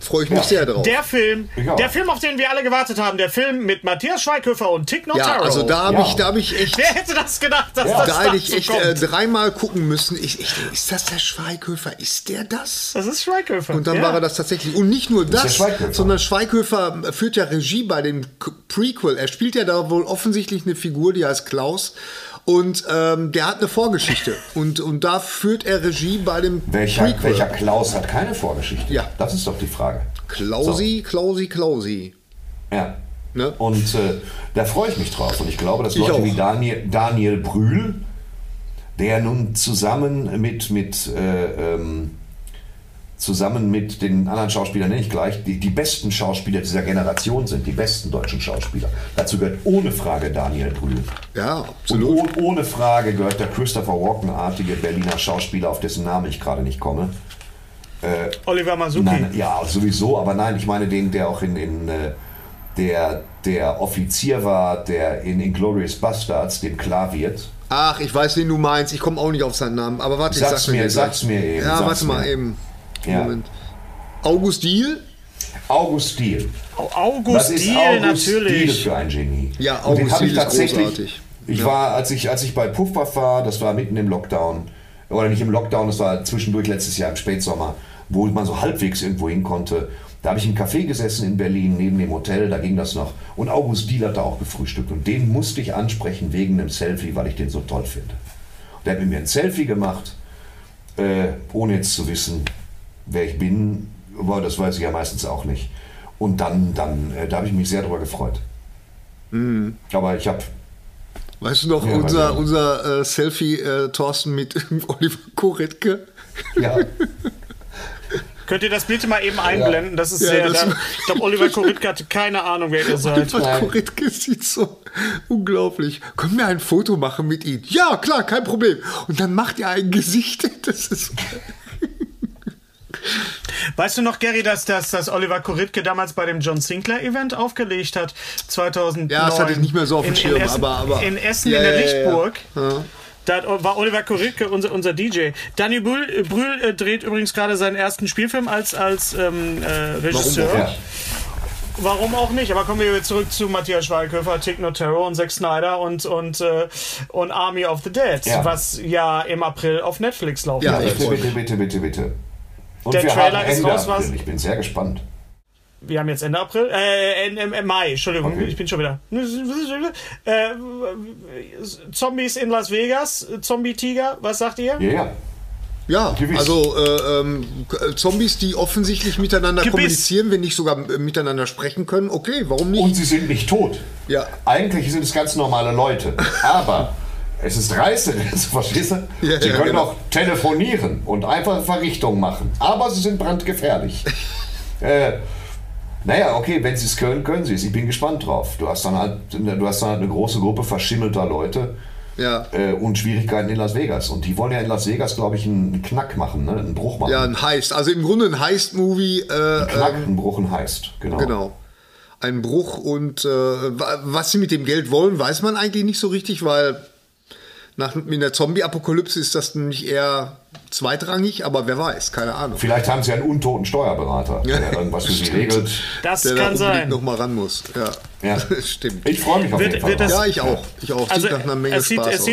Freue ich mich Ja. sehr drauf. Der Film, der Film, auf den wir alle gewartet haben, der Film mit Matthias Schweighöfer und Tick ja, Notaro. also da habe Ja. ich, da hab ich echt. Wer hätte das gedacht, dass Ja. das Da hätte ich echt äh, dreimal gucken müssen. Ich, ich, ist das der Schweighöfer? Ist der das? das ist Schweighöfer. Und dann ja. war er das tatsächlich. Und nicht nur das, Schweighöfer. sondern Schweighöfer führt ja Regie bei dem Prequel. Er spielt ja da wohl offensichtlich eine Figur, die heißt Klaus. Und ähm, der hat eine Vorgeschichte. Und, und da führt er Regie bei dem Welcher, Prequel. welcher Klaus hat keine Vorgeschichte? Ja. Das ist doch die Frage. Klausi, Klausi, Klausi. Ja. Ne? Und äh, da freue ich mich drauf. Und ich glaube, dass Leute wie Daniel, Daniel Brühl, der nun zusammen mit, mit, äh, ähm, zusammen mit den anderen Schauspielern, nenne ich gleich, die, die besten Schauspieler dieser Generation sind, die besten deutschen Schauspieler. Dazu gehört ohne Frage Daniel Brühl. Ja, Und absolut. oh, ohne Frage gehört der Christopher Walken-artige Berliner Schauspieler, auf dessen Namen ich gerade nicht komme. Oliver Masuki. Nein, ja, sowieso, aber nein, ich meine den, der auch in, in äh, der, der Offizier war, der in Inglourious Bastards, dem klar wird. Ach, ich weiß, wen du meinst. Ich komme auch nicht auf seinen Namen. Aber warte, ich Sag's sag's mir, sag's mir eben, Ja, sag's warte mal mir. eben. Ja. Moment. August Diel? August Diehl. August Das ist Diehl, August Diehl natürlich. für ein Genie. Ja, Und August Diehl ist tatsächlich. großartig. Ich Ja. war, als ich, als ich bei Puffpuff war, das war mitten im Lockdown, oder nicht im Lockdown, das war zwischendurch letztes Jahr im Spätsommer, wo man so halbwegs irgendwo hin konnte. Da habe ich im Café gesessen in Berlin, neben dem Hotel, da ging das noch. Und August Diehl hat da auch gefrühstückt. Und den musste ich ansprechen wegen einem Selfie, weil ich den so toll finde. Der hat mit mir ein Selfie gemacht, äh, ohne jetzt zu wissen, wer ich bin. Aber das weiß ich ja meistens auch nicht. Und dann, dann äh, da habe ich mich sehr darüber gefreut. Aber ich habe Weißt du noch, Ja, unser, unser äh, Selfie, äh, Thorsten, mit [LAUGHS] Oliver Koretke? ja, [LAUGHS] Könnt ihr das bitte mal eben einblenden? Das ist Ja, sehr. das- da, [LAUGHS] ich glaube, Oliver Koritke hatte keine Ahnung, wer ihr seid. Oliver Nein. Koretke sieht so unglaublich. Können wir ein Foto machen mit ihm? Ja, klar, kein Problem. Und dann macht er ein Gesicht. Das ist Weißt du noch, Gary, dass, dass, dass Oliver Koritke damals bei dem John Sinclair Event aufgelegt hat? 2009. Ja, das hatte ich nicht mehr so auf dem Schirm, in Essen, aber- aber- In Essen, Ja, in der ja. Lichtburg. Ja. Da war Oliver Koritke unser, unser DJ. Daniel Brühl, Brühl äh, dreht übrigens gerade seinen ersten Spielfilm als, als ähm, äh, Regisseur. ja. Warum auch nicht? Aber kommen wir jetzt zurück zu Matthias Schweighöfer, Tick Notaro und Zack Snyder und, und, äh, und Army of the Dead, Ja. was ja im April auf Netflix laufen Ja, wird. bitte, bitte, bitte, bitte, bitte. Und Der Trailer ist Ende raus, was? April. Ich bin sehr gespannt. Wir haben jetzt Ende April, äh, Ende, äh, Mai, Entschuldigung, Okay. ich bin schon wieder. Äh, Zombies in Las Vegas, Zombie-Tiger, was sagt ihr? Ja, ja. Ja, also äh, ähm, Zombies, die offensichtlich miteinander Gebiss. kommunizieren, wenn nicht sogar äh, miteinander sprechen können. Okay, warum nicht? Und sie sind nicht tot. Ja. Eigentlich sind es ganz normale Leute. Aber es ist reißerisch, [LAUGHS] verstehst du? Ja, sie ja, können genau. auch telefonieren und einfach Verrichtungen machen. Aber sie sind brandgefährlich. [LAUGHS] äh, naja, okay, wenn sie es können, können sie es. Ich bin gespannt drauf. Du hast dann halt, du hast dann halt eine große Gruppe verschimmelter Leute ja. äh, und Schwierigkeiten in Las Vegas. Und die wollen ja in Las Vegas, glaube ich, einen Knack machen, ne? einen Bruch machen. ja, ein Heist. Also im Grunde ein Heist-Movie. Äh, Knack, ähm, einen Bruch, ein heißt. Genau. genau. ein Bruch und äh, was sie mit dem Geld wollen, weiß man eigentlich nicht so richtig, weil nach in der Zombie-Apokalypse ist das nämlich eher zweitrangig, aber wer weiß, keine Ahnung. Vielleicht haben sie einen untoten Steuerberater, der [LAUGHS] irgendwas für sie regelt. Das der kann da sein. noch mal ran muss. Ja, Ja. [LAUGHS] stimmt. Ich freue mich auf Wird- jeden Fall. wird das- drauf. ja, ich auch. Ich auch. Also, Sieht nach einer Menge es sieht, Spaß es aus.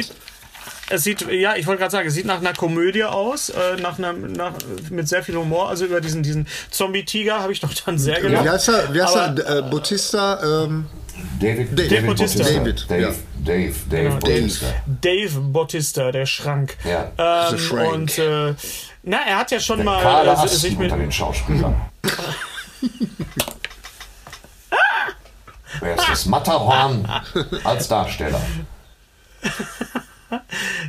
Es sieht, ja, ich wollte gerade sagen, es sieht nach einer Komödie aus, äh, nach einer, nach, mit sehr viel Humor. Also über diesen, diesen Zombie-Tiger habe ich doch dann sehr gelacht. wie heißt er? Wie heißt Aber- er? Äh, Bautista? Ähm, David, Dave David Bautista. David, Dave, ja. Dave, Dave, Genau, Bautista. Dave Bautista, der Schrank. Ja. Ähm, The Shrank. Und äh, na, er hat ja schon Der mal äh, sich mit. unter den Schauspielern. [LAUGHS] Wer ist das? Matterhorn als Darsteller. [LAUGHS]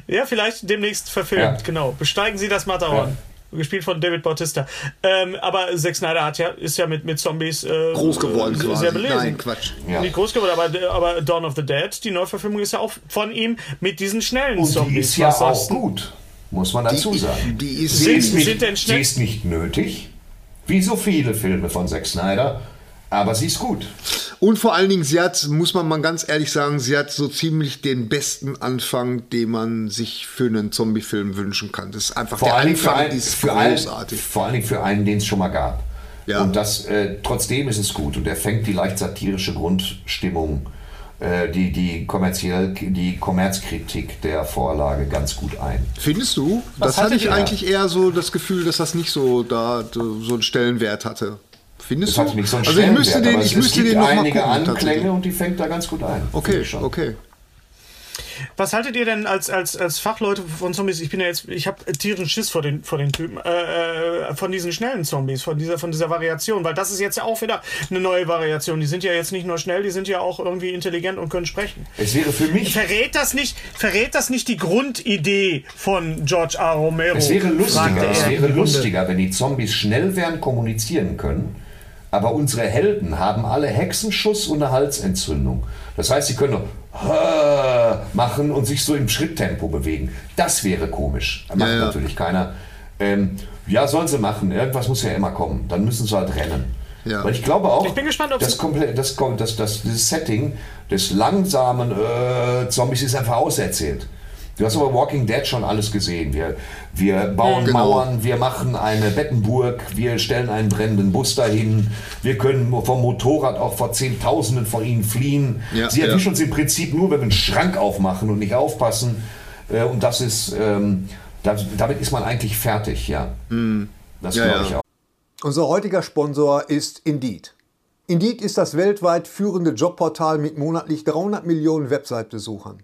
Ja, vielleicht demnächst verfilmt, Ja. genau. Besteigen Sie das Matterhorn. Gespielt von David Bautista. Ähm, aber Zack Snyder hat ja, ist ja mit, mit Zombies äh, groß geworden äh, quasi. sehr belesen. Nein, Quatsch. Ja. Nicht groß geworden, aber, aber Dawn of the Dead, die Neuverfilmung ist ja auch von ihm mit diesen schnellen Und die Zombies. ist ja auch gut, muss man dazu sagen. Die ist Sie Sind- ist, nicht, sind denn schnell- sie ist nicht nötig, wie so viele Filme von Zack Snyder, aber sie ist gut. Und vor allen Dingen, sie hat, muss man mal ganz ehrlich sagen, sie hat so ziemlich den besten Anfang, den man sich für einen Zombie-Film wünschen kann. Das ist einfach Vor der allen, Dingen für, Anfang ein, ist für, einen, großartig. vor allen Dingen für einen, den es schon mal gab. Ja. Und das, äh, trotzdem ist es gut und er fängt die leicht satirische Grundstimmung, äh, die, die, kommerziell, die Kommerzkritik der Vorlage ganz gut ein. Findest du? das haltet hatte ich eigentlich eher so das Gefühl, dass das nicht so da so einen Stellenwert hatte. Findest Es du? hat nicht so einen also ich müsste den, ich müsste den noch mal einige gucken. tatsächlich. Anklänge und die fängt da ganz gut ein. Okay, schon. okay. Was haltet ihr denn als, als, als Fachleute von Zombies? Ich bin ja jetzt, ich habe tierischen Schiss vor den, vor den Typen, äh, äh, von diesen schnellen Zombies, von dieser, von dieser Variation, weil das ist jetzt ja auch wieder eine neue Variation. Die sind ja jetzt nicht nur schnell, die sind ja auch irgendwie intelligent und können sprechen. Es wäre für mich Verrät das nicht, verrät das nicht die Grundidee von George R. Romero? Es wäre lustiger, er es wäre lustiger, wenn die Zombies schnell wären, kommunizieren können. Aber unsere Helden haben alle Hexenschuss und eine Halsentzündung. Das heißt, sie können nur machen und sich so im Schritttempo bewegen. Das wäre komisch. Macht Ja, ja. natürlich keiner. Ähm, ja, sollen sie machen. Irgendwas muss ja immer kommen. Dann müssen sie halt rennen. Ja. Weil ich glaube auch, Ich bin gespannt, ob das, sie- komplett, das, kommt- das, das, dieses Setting des langsamen äh, Zombies ist einfach auserzählt. Du hast aber Walking Dead schon alles gesehen. Wir, wir bauen Genau. Mauern, wir machen eine Bettenburg, wir stellen einen brennenden Bus dahin, wir können vom Motorrad auch vor Zehntausenden von ihnen fliehen. Ja, Sie ja. erwischen uns im Prinzip nur, wenn wir einen Schrank aufmachen und nicht aufpassen. Äh, und das ist, ähm, das, damit ist man eigentlich fertig, ja. Das Ja, glaube ja. ich auch. Unser heutiger Sponsor ist Indeed. Indeed ist das weltweit führende Jobportal mit monatlich 300 Millionen Website-Besuchern.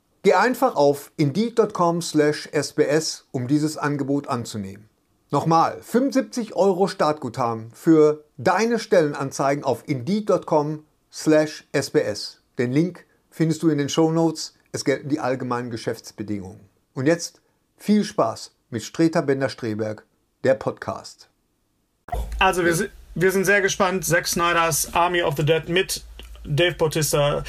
Geh einfach auf indeed.com/sbs, um dieses Angebot anzunehmen. Nochmal, 75 Euro Startguthaben für deine Stellenanzeigen auf indeed.com/sbs. Den Link findest du in den Shownotes. Es gelten die allgemeinen Geschäftsbedingungen. Und jetzt viel Spaß mit Streter Bender-Streberg, der Podcast. Also wir, sind- wir sind sehr gespannt. Zack Snyders Army of the Dead mit Dave Bautista,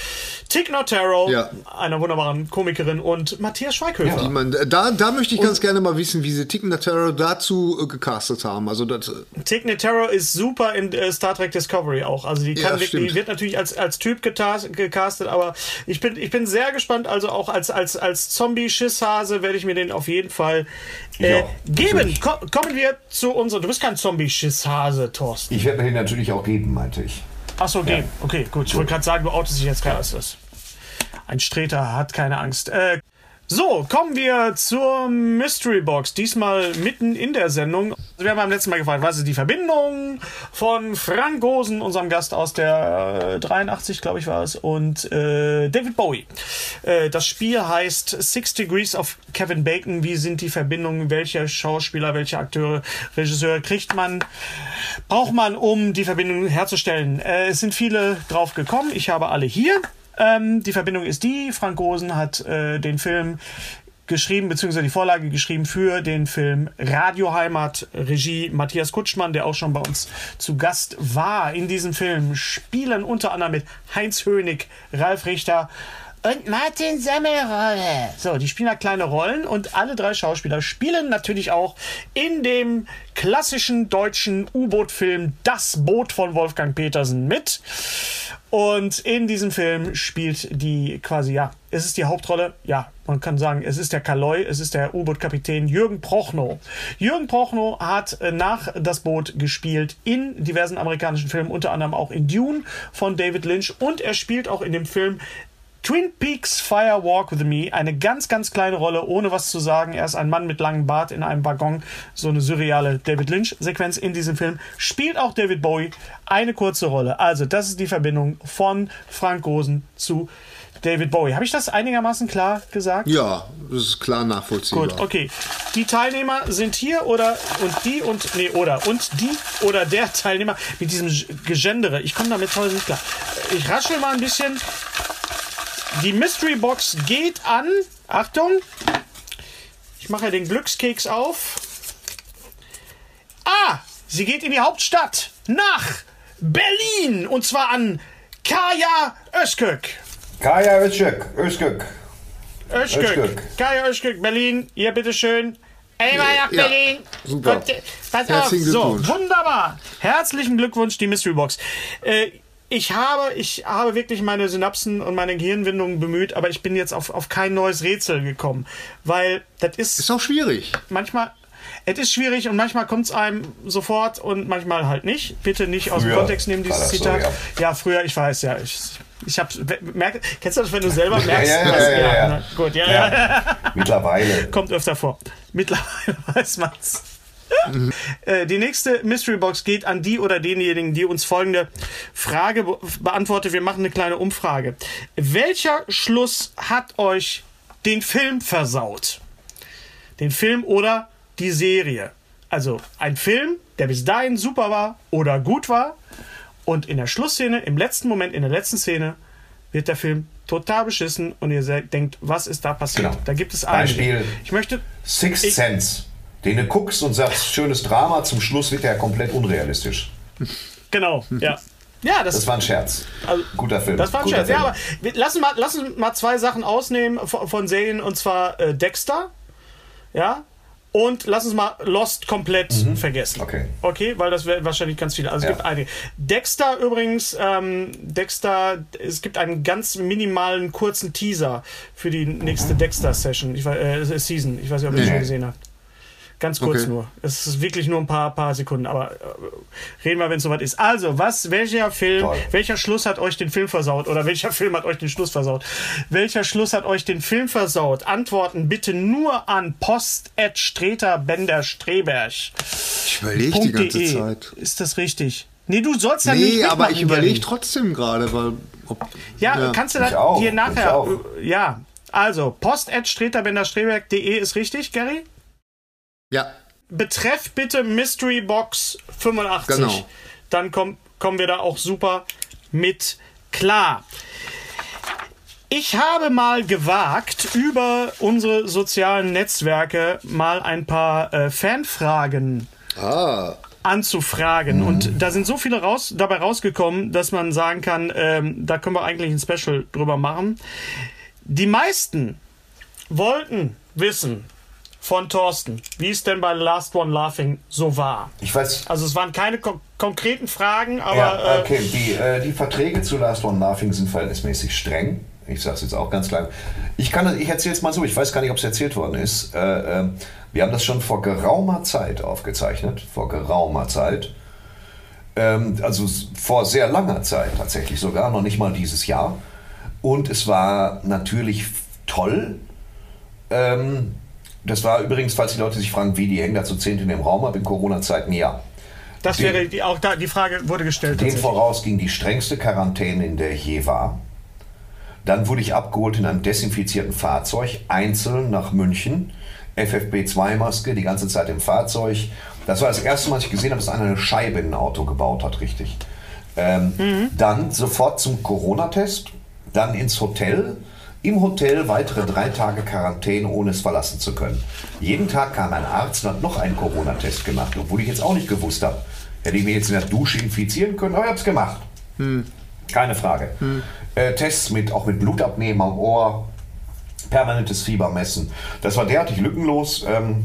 Tig Notaro, Ja. einer wunderbaren Komikerin und Matthias Schweighöfer. Ich meine, da, da möchte ich ganz gerne mal wissen, wie sie der Terror dazu äh, gecastet haben. Also das, äh, Tig Notaro ist super in äh, Star Trek Discovery auch. Also die, Ja, kann wirklich, stimmt. die wird natürlich als, als Typ gecastet, aber ich bin, ich bin sehr gespannt. Also auch als, als, als Zombie-Schisshase werde ich mir den auf jeden Fall äh, geben. Ko kommen wir zu unserer. Du bist kein Zombie-Schisshase, Thorsten. Ich werde mir den natürlich auch geben, meinte ich. Achso, geben. Okay, gut. Ich wollte gerade sagen, du outest dich jetzt keiner das. Ein Streter hat keine Angst. Äh, So, kommen wir zur Mystery Box. Diesmal mitten in der Sendung. Wir haben beim letzten Mal gefragt, was ist die Verbindung von Frank Gosen, unserem Gast aus der äh, 83, glaube ich, war es, und äh, David Bowie. Äh, das Spiel heißt Six Degrees of Kevin Bacon. Wie sind die Verbindungen? Welche Schauspieler, welche Akteure, Regisseure kriegt man, braucht man, um die Verbindung herzustellen? Äh, es sind viele drauf gekommen. Ich habe alle hier. Ähm, die Verbindung ist die, Frank Gosen hat äh, den Film geschrieben, beziehungsweise die Vorlage geschrieben für den Film Radioheimat, Regie Matthias Kutschmann, der auch schon bei uns zu Gast war. In diesem Film spielen unter anderem mit Heinz Hönig, Ralf Richter, und Martin Semmelrolle. So, die spielen da kleine Rollen und alle drei Schauspieler spielen natürlich auch in dem klassischen deutschen U-Boot-Film Das Boot von Wolfgang Petersen mit. Und in diesem Film spielt die quasi, ja, es ist die Hauptrolle, ja, man kann sagen, es ist der Kaloi, es ist der U-Boot-Kapitän Jürgen Prochnow. Jürgen Prochnow hat äh, nach das Boot gespielt in diversen amerikanischen Filmen, unter anderem auch in Dune von David Lynch und er spielt auch in dem Film Twin Peaks Fire Walk with Me, eine ganz, ganz kleine Rolle, ohne was zu sagen. Er ist ein Mann mit langem Bart in einem Waggon. So eine surreale David Lynch-Sequenz in diesem Film. Spielt auch David Bowie eine kurze Rolle. Also, das ist die Verbindung von Frank Rosen zu David Bowie. Habe ich das einigermaßen klar gesagt? Ja, das ist klar nachvollziehbar. Gut, okay. Die Teilnehmer sind hier oder und die und nee oder und die oder der Teilnehmer mit diesem Gegendere. Ich komme damit heute nicht klar. Ich raschel mal ein bisschen. Die Mystery Box geht an. Achtung. Ich mache den Glückskeks auf. Ah, sie geht in die Hauptstadt. Nach Berlin. Und zwar an Kaja Özkök. Kaya Özgök. Özgök. Özkök. Özkök. Kaja Özkök, Berlin. Hier, bitteschön. Einmal nach Ja, Berlin. super. Und, äh, pass auf. Herzlichen So, wunderbar. Herzlichen Glückwunsch, die Mystery Box. Äh, ich habe, ich habe wirklich meine Synapsen und meine Gehirnwindungen bemüht, aber ich bin jetzt auf, auf kein neues Rätsel gekommen. Weil das ist, Ist auch schwierig. manchmal, es ist schwierig und manchmal kommt es einem sofort und manchmal halt nicht. Bitte nicht aus dem Früher Kontext nehmen, dieses das so, Zitat. ja. ja. früher, ich weiß, ja. Ich, ich hab's, merk, kennst du das, wenn du selber merkst? ja, ja, dass- ja, ja, ja. gut, ja, ja. Ja. Mittlerweile. [LAUGHS] Kommt öfter vor. Mittlerweile [LAUGHS] weiß man's. Äh, Die nächste Mystery Box geht an die oder denjenigen, die uns folgende Frage be beantwortet. Wir machen eine kleine Umfrage. Welcher Schluss hat euch den Film versaut? Den Film oder die Serie? Also ein Film, der bis dahin super war oder gut war und in der Schlussszene, im letzten Moment, in der letzten Szene wird der Film total beschissen und ihr denkt, was ist da passiert? Genau. Da gibt es einige. Beispiel Ich möchte Sixth Ich- Sense. Den du guckst und sagst, schönes Drama, zum Schluss wird er komplett unrealistisch. Genau, ja. Ja, das, Das war ein Scherz. Also, Guter Film. das war ein Guter Scherz. Ja, Film. aber wir lassen mal, lassen mal zwei Sachen ausnehmen von, von Serien und zwar äh, Dexter. Ja. Und lass uns mal Lost komplett vergessen. Mhm. Okay. Okay, weil das wäre wahrscheinlich ganz viele. Also es Ja. gibt einige. Dexter übrigens, ähm, Dexter, es gibt einen ganz minimalen kurzen Teaser für die nächste Dexter-Session, ich, weiß- äh, Season. Ich weiß nicht, ob ihr das Nee. schon gesehen habt. Ganz kurz Okay. nur. Es ist wirklich nur ein paar, paar Sekunden, aber äh, reden wir, wenn es soweit ist. Also, was, welcher Film, Toll. welcher Schluss hat euch den Film versaut? Oder welcher [LAUGHS] Film hat euch den Schluss versaut? Welcher Schluss hat euch den Film versaut? Antworten bitte nur an post Streter Bender Streberg. Ich überlege die ganze Zeit. Ist das richtig? Nee, du sollst ja nicht Nee, aber ich überlege trotzdem gerade, weil. Ob, Ja, kannst du das auch, dir ich nachher. auch. Ja. Also, post streterbenderstreberg.de ist richtig, Gary? Ja, Betreff bitte Mystery Box 85. Genau. Dann komm, kommen wir da auch super mit klar. Ich habe mal gewagt, über unsere sozialen Netzwerke mal ein paar äh, Fanfragen ah, anzufragen. Und da sind so viele raus, dabei rausgekommen, dass man sagen kann, ähm, da können wir eigentlich ein Special drüber machen. Die meisten wollten wissen von Thorsten, wie es denn bei Last One Laughing so war. Ich weiß. Also es waren keine kon konkreten Fragen, aber Ja, äh, okay. Die, äh, die Verträge zu Last One Laughing sind verhältnismäßig streng. Ich sage es jetzt auch ganz klar. Ich, kann- ich erzähle es mal so, ich weiß gar nicht, ob es erzählt worden ist. Äh, ähm, wir haben das schon vor geraumer Zeit aufgezeichnet. Vor geraumer Zeit. Ähm, also vor sehr langer Zeit tatsächlich sogar, noch nicht mal dieses Jahr. Und es war natürlich toll, Ähm, das war übrigens, falls die Leute sich fragen, wie die hängen da zu zehnt in dem Raum ab in Corona-Zeiten, ja. Das Den- wäre die, auch da, die Frage wurde gestellt. Dem voraus ging die strengste Quarantäne, in der ich je war. Dann wurde ich abgeholt in einem desinfizierten Fahrzeug, einzeln nach München. FFP2-Maske, die ganze Zeit im Fahrzeug. Das war das erste Mal, dass ich gesehen habe, dass einer eine Scheibe in ein Auto gebaut hat, richtig. Ähm, Dann sofort zum Corona-Test, dann ins Hotel. Im Hotel weitere drei Tage Quarantäne, ohne es verlassen zu können. Jeden Tag kam ein Arzt und hat noch einen Corona-Test gemacht, obwohl ich jetzt auch nicht gewusst habe. Hätte ich mich jetzt in der Dusche infizieren können, aber ich habe es gemacht. Keine Frage. Äh, Tests mit, auch mit Blutabnehmen am Ohr, permanentes Fieber messen. Das war derartig lückenlos. Ähm,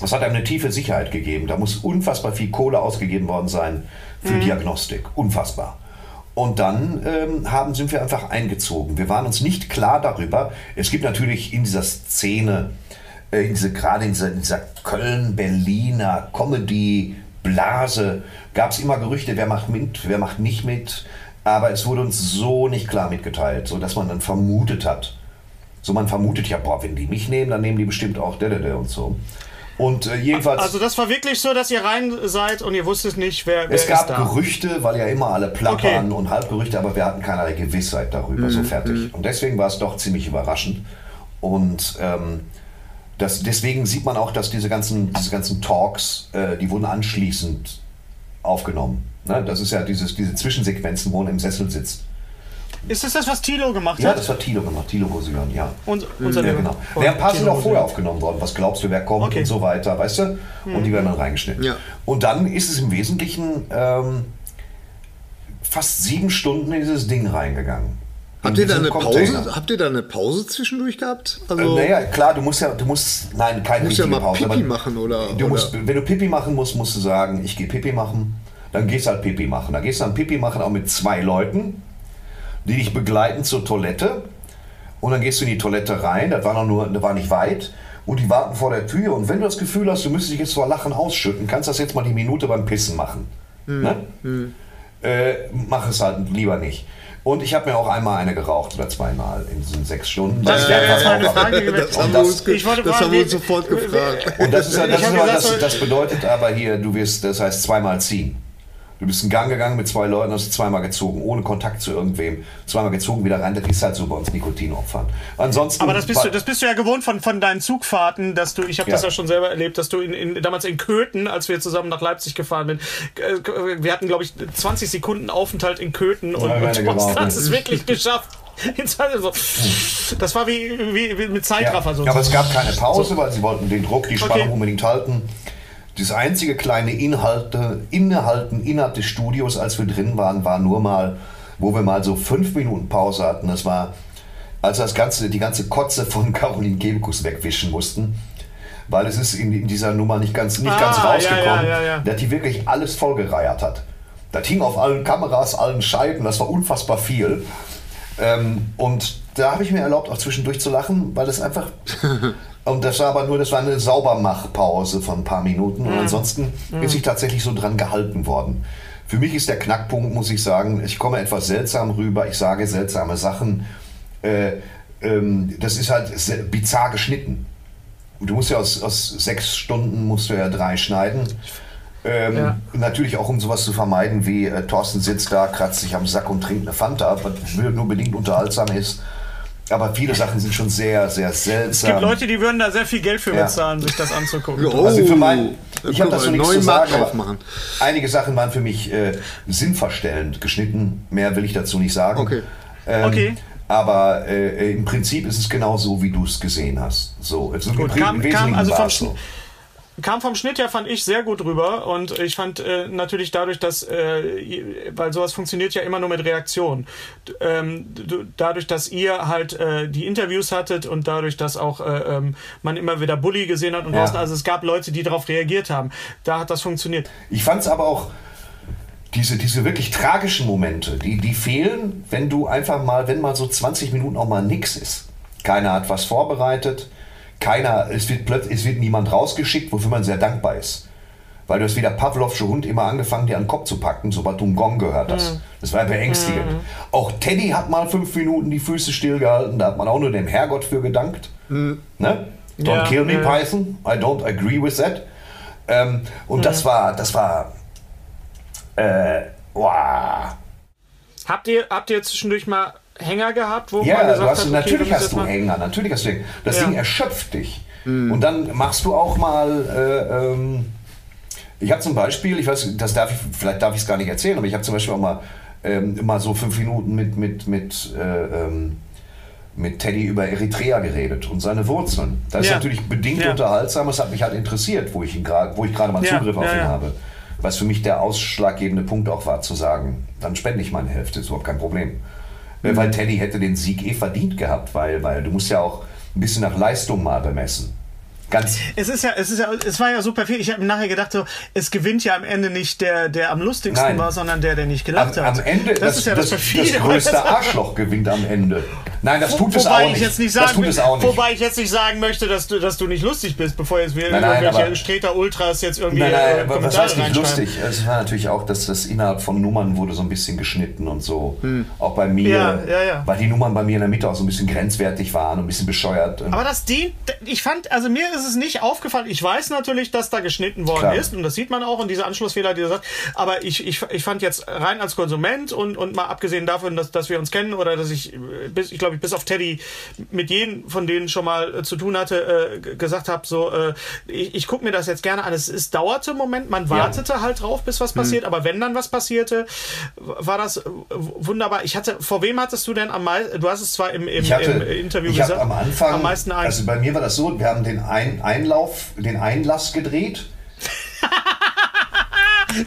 das hat einem eine tiefe Sicherheit gegeben. Da muss unfassbar viel Kohle ausgegeben worden sein für Diagnostik. Unfassbar. Und dann ähm, haben, sind wir einfach eingezogen. Wir waren uns nicht klar darüber. Es gibt natürlich in dieser Szene, äh, in diese, gerade in dieser, dieser Köln-Berliner Comedy-Blase, gab es immer Gerüchte, wer macht mit, wer macht nicht mit. Aber es wurde uns so nicht klar mitgeteilt, so dass man dann vermutet hat. So man vermutet ja, boah, wenn die mich nehmen, dann nehmen die bestimmt auch der, der, der und so. Und äh, jedenfalls. Also das war wirklich so, dass ihr rein seid und ihr wusstet nicht, wer, wer Es ist gab da. Gerüchte, weil ja immer alle plappern Okay. und Halbgerüchte, aber wir hatten keinerlei Gewissheit darüber, so fertig. Und deswegen war es doch ziemlich überraschend. Und ähm, das, deswegen sieht man auch, dass diese ganzen, diese ganzen Talks, äh, die wurden anschließend aufgenommen. Ne? Das ist ja dieses, diese Zwischensequenzen, wo man im Sessel sitzt. Ist das das, was Tilo gemacht Ja, hat? das hat Tilo gemacht, Tilo Bosian, ja. Und, unser Ja, genau. Oh, Ja, ein paar sind auch vorher aufgenommen worden. Was glaubst du, wer kommt Okay. und so weiter, weißt du? Und die werden dann reingeschnitten. Ja. Und dann ist es im Wesentlichen ähm, fast sieben Stunden in dieses Ding reingegangen. Habt ihr, da eine Container. Pause, habt ihr da eine Pause zwischendurch gehabt? Äh, Also, naja, klar, du musst ja, du musst, nein, keine Musst ja mal Pause. Pipi aber machen, oder- Du oder- musst, wenn du Pipi machen musst, musst du sagen, ich gehe Pipi machen. Dann gehst du halt Pipi machen. Dann gehst du dann Pipi machen auch mit zwei Leuten, die dich begleiten zur Toilette. Und dann gehst du in die Toilette rein, das war noch nur, das war nicht weit. Und die warten vor der Tür. Und wenn du das Gefühl hast, du müsstest dich jetzt vor Lachen ausschütten, kannst du das jetzt mal die Minute beim Pissen machen. Ne? Äh, mach es halt lieber nicht. Und ich habe mir auch einmal eine geraucht oder zweimal in diesen sechs Stunden. Das Ich auch- Frage [LAUGHS] das haben Und wir das- uns, ge ich wollte das fragen, haben wir uns sofort gefragt. Und das ist, das, ist das, das bedeutet aber hier, du wirst, das heißt zweimal ziehen. Du bist in Gang gegangen mit zwei Leuten, hast zweimal gezogen, ohne Kontakt zu irgendwem, zweimal gezogen, wieder rein. Das ist halt so bei uns Nikotinopfern. Ansonsten. Aber das bist, du, das bist du ja gewohnt von, von deinen Zugfahrten, dass du, ich habe das Ja. ja schon selber erlebt, dass du in, in, damals in Köthen, als wir zusammen nach Leipzig gefahren sind, äh, wir hatten, glaube ich, 20 Sekunden Aufenthalt in Köthen und, Ja, und Thorsten geraucht, hat es wirklich geschafft. [LAUGHS] In 20 so. Das war wie, wie, wie mit ja. Zeitraffer so. Aber es gab keine Pause, weil sie wollten den Druck, die Spannung Okay. unbedingt halten. Das einzige kleine Inhalte, Innehalten innerhalb des Studios, als wir drin waren, war nur mal, wo wir mal so fünf Minuten Pause hatten. Das war, als wir das ganze, die ganze Kotze von [LAUGHS] Caroline Kebekus wegwischen mussten. Weil es ist in, in dieser Nummer nicht ganz, nicht Ah, ganz rausgekommen, ja, ja, ja. dass die wirklich alles vollgereiert hat. Das hing auf allen Kameras, allen Scheiben, das war unfassbar viel. Ähm, und da habe ich mir erlaubt, auch zwischendurch zu lachen, weil es einfach. [LAUGHS] und das war aber nur, das war eine Saubermachpause von ein paar Minuten. Und ansonsten ist sich tatsächlich so dran gehalten worden. Für mich ist der Knackpunkt, muss ich sagen, ich komme etwas seltsam rüber, ich sage seltsame Sachen. Äh, ähm, das ist halt bizarr geschnitten. Du musst ja aus, aus sechs Stunden musst du ja drei schneiden. Ähm, Ja. Natürlich auch, um sowas zu vermeiden, wie äh, Thorsten sitzt da, kratzt sich am Sack und trinkt eine Fanta, was nur bedingt unterhaltsam ist. Aber viele Sachen sind schon sehr, sehr seltsam. es gibt Leute, die würden da sehr viel Geld für Ja. bezahlen, sich das anzugucken. Oh, Also für mein, da ich habe dazu wir nichts zu sagen, aber aufmachen. einige Sachen waren für mich äh, sinnverstellend geschnitten. Mehr will ich dazu nicht sagen. Okay. Ähm, Okay. Aber äh, im Prinzip ist es genau so, wie du es gesehen hast. So, also Gut, im, kam, im kam, Wesentlichen also war vom, es so. Kam vom Schnitt her, fand ich sehr gut rüber. Und ich fand äh, natürlich dadurch, dass, äh, weil sowas funktioniert ja immer nur mit Reaktion. Ähm, du, dadurch, dass ihr halt äh, die Interviews hattet und dadurch, dass auch äh, ähm, man immer wieder Bully gesehen hat und Ja. draußen, also es gab Leute, die darauf reagiert haben. Da hat das funktioniert. Ich fand es aber auch, diese, diese wirklich tragischen Momente, die, die fehlen, wenn du einfach mal, wenn mal so 20 Minuten auch mal nix ist. Keiner hat was vorbereitet, keiner, es wird, plötzlich, es wird niemand rausgeschickt, wofür man sehr dankbar ist. weil du hast wie der Pavlovsche Hund immer angefangen, dir an den Kopf zu packen, sobald du einen Gong gehört hast. Mhm. Das war beängstigend. Auch Teddy hat mal fünf Minuten die Füße stillgehalten, da hat man auch nur dem Herrgott für gedankt. Ne? Don't Mhm. Ja, kill me, ja. Python. I don't agree with that. Ähm, und Mhm. das war, das war, äh, wow. Habt ihr, habt ihr zwischendurch mal Hänger gehabt, wo man Ja, gesagt du hast, hat, okay, natürlich hast du Hänger, natürlich hast du Hänger. Das Ja. Ding erschöpft dich. Und dann machst du auch mal, äh, ähm, ich habe zum Beispiel, ich weiß, das darf ich, vielleicht darf ich es gar nicht erzählen, aber ich habe zum Beispiel auch mal, ähm, mal so fünf Minuten mit, mit, mit, äh, ähm, mit Teddy über Eritrea geredet und seine Wurzeln. Das ist Ja. natürlich bedingt Ja. unterhaltsam, es hat mich halt interessiert, wo ich, ihn grad, wo ich gerade mal Zugriff auf ihn habe. Was für mich der ausschlaggebende Punkt auch war, zu sagen, dann spende ich meine Hälfte, ist überhaupt kein Problem. Weil Teddy hätte den Sieg eh verdient gehabt, weil, weil du musst ja auch ein bisschen nach Leistung mal bemessen. Ganz Es ist ja, es ist ja, es war ja so perfekt. Ich habe nachher gedacht, so, es gewinnt ja am Ende nicht der, der am lustigsten Nein. war, sondern der, der nicht gelacht am, hat. am Ende, das, ist ja das, das, das größte Arschloch gewinnt am Ende. Nein, das tut es wobei auch ich nicht. jetzt nicht das sagen, tut es auch nicht. Wobei ich jetzt nicht sagen möchte, dass du, dass du nicht lustig bist, bevor jetzt wir Nein, nein, irgendwelche Streter Ultras jetzt irgendwie Nein, äh, nein, aber was heißt nicht lustig? Es war natürlich auch, dass das innerhalb von Nummern wurde so ein bisschen geschnitten und so. Auch bei mir, Ja, ja, ja. weil die Nummern bei mir in der Mitte auch so ein bisschen grenzwertig waren und ein bisschen bescheuert. Aber das dient, ich fand, also mir ist es nicht aufgefallen. Ich weiß natürlich, dass da geschnitten worden Klar. ist und das sieht man auch und diese Anschlussfehler, die du sagst. Aber ich, ich, ich fand jetzt rein als Konsument und, und mal abgesehen davon, dass, dass wir uns kennen oder dass ich, äh, bis, ich glaube, ich bis auf Teddy mit jedem von denen schon mal äh, zu tun hatte, äh, gesagt habe, so, äh, ich, ich gucke mir das jetzt gerne an. Es, es dauerte einen Moment, man wartete halt drauf, bis Hm. was passiert. Aber wenn dann was passierte, war das äh, wunderbar. Ich hatte, vor wem hattest du denn am meisten, du hast es zwar im, im, hatte, im Interview gesagt, am Anfang, am meisten Angst. also bei mir war das so, wir haben den Ein Einlauf, den Einlass gedreht.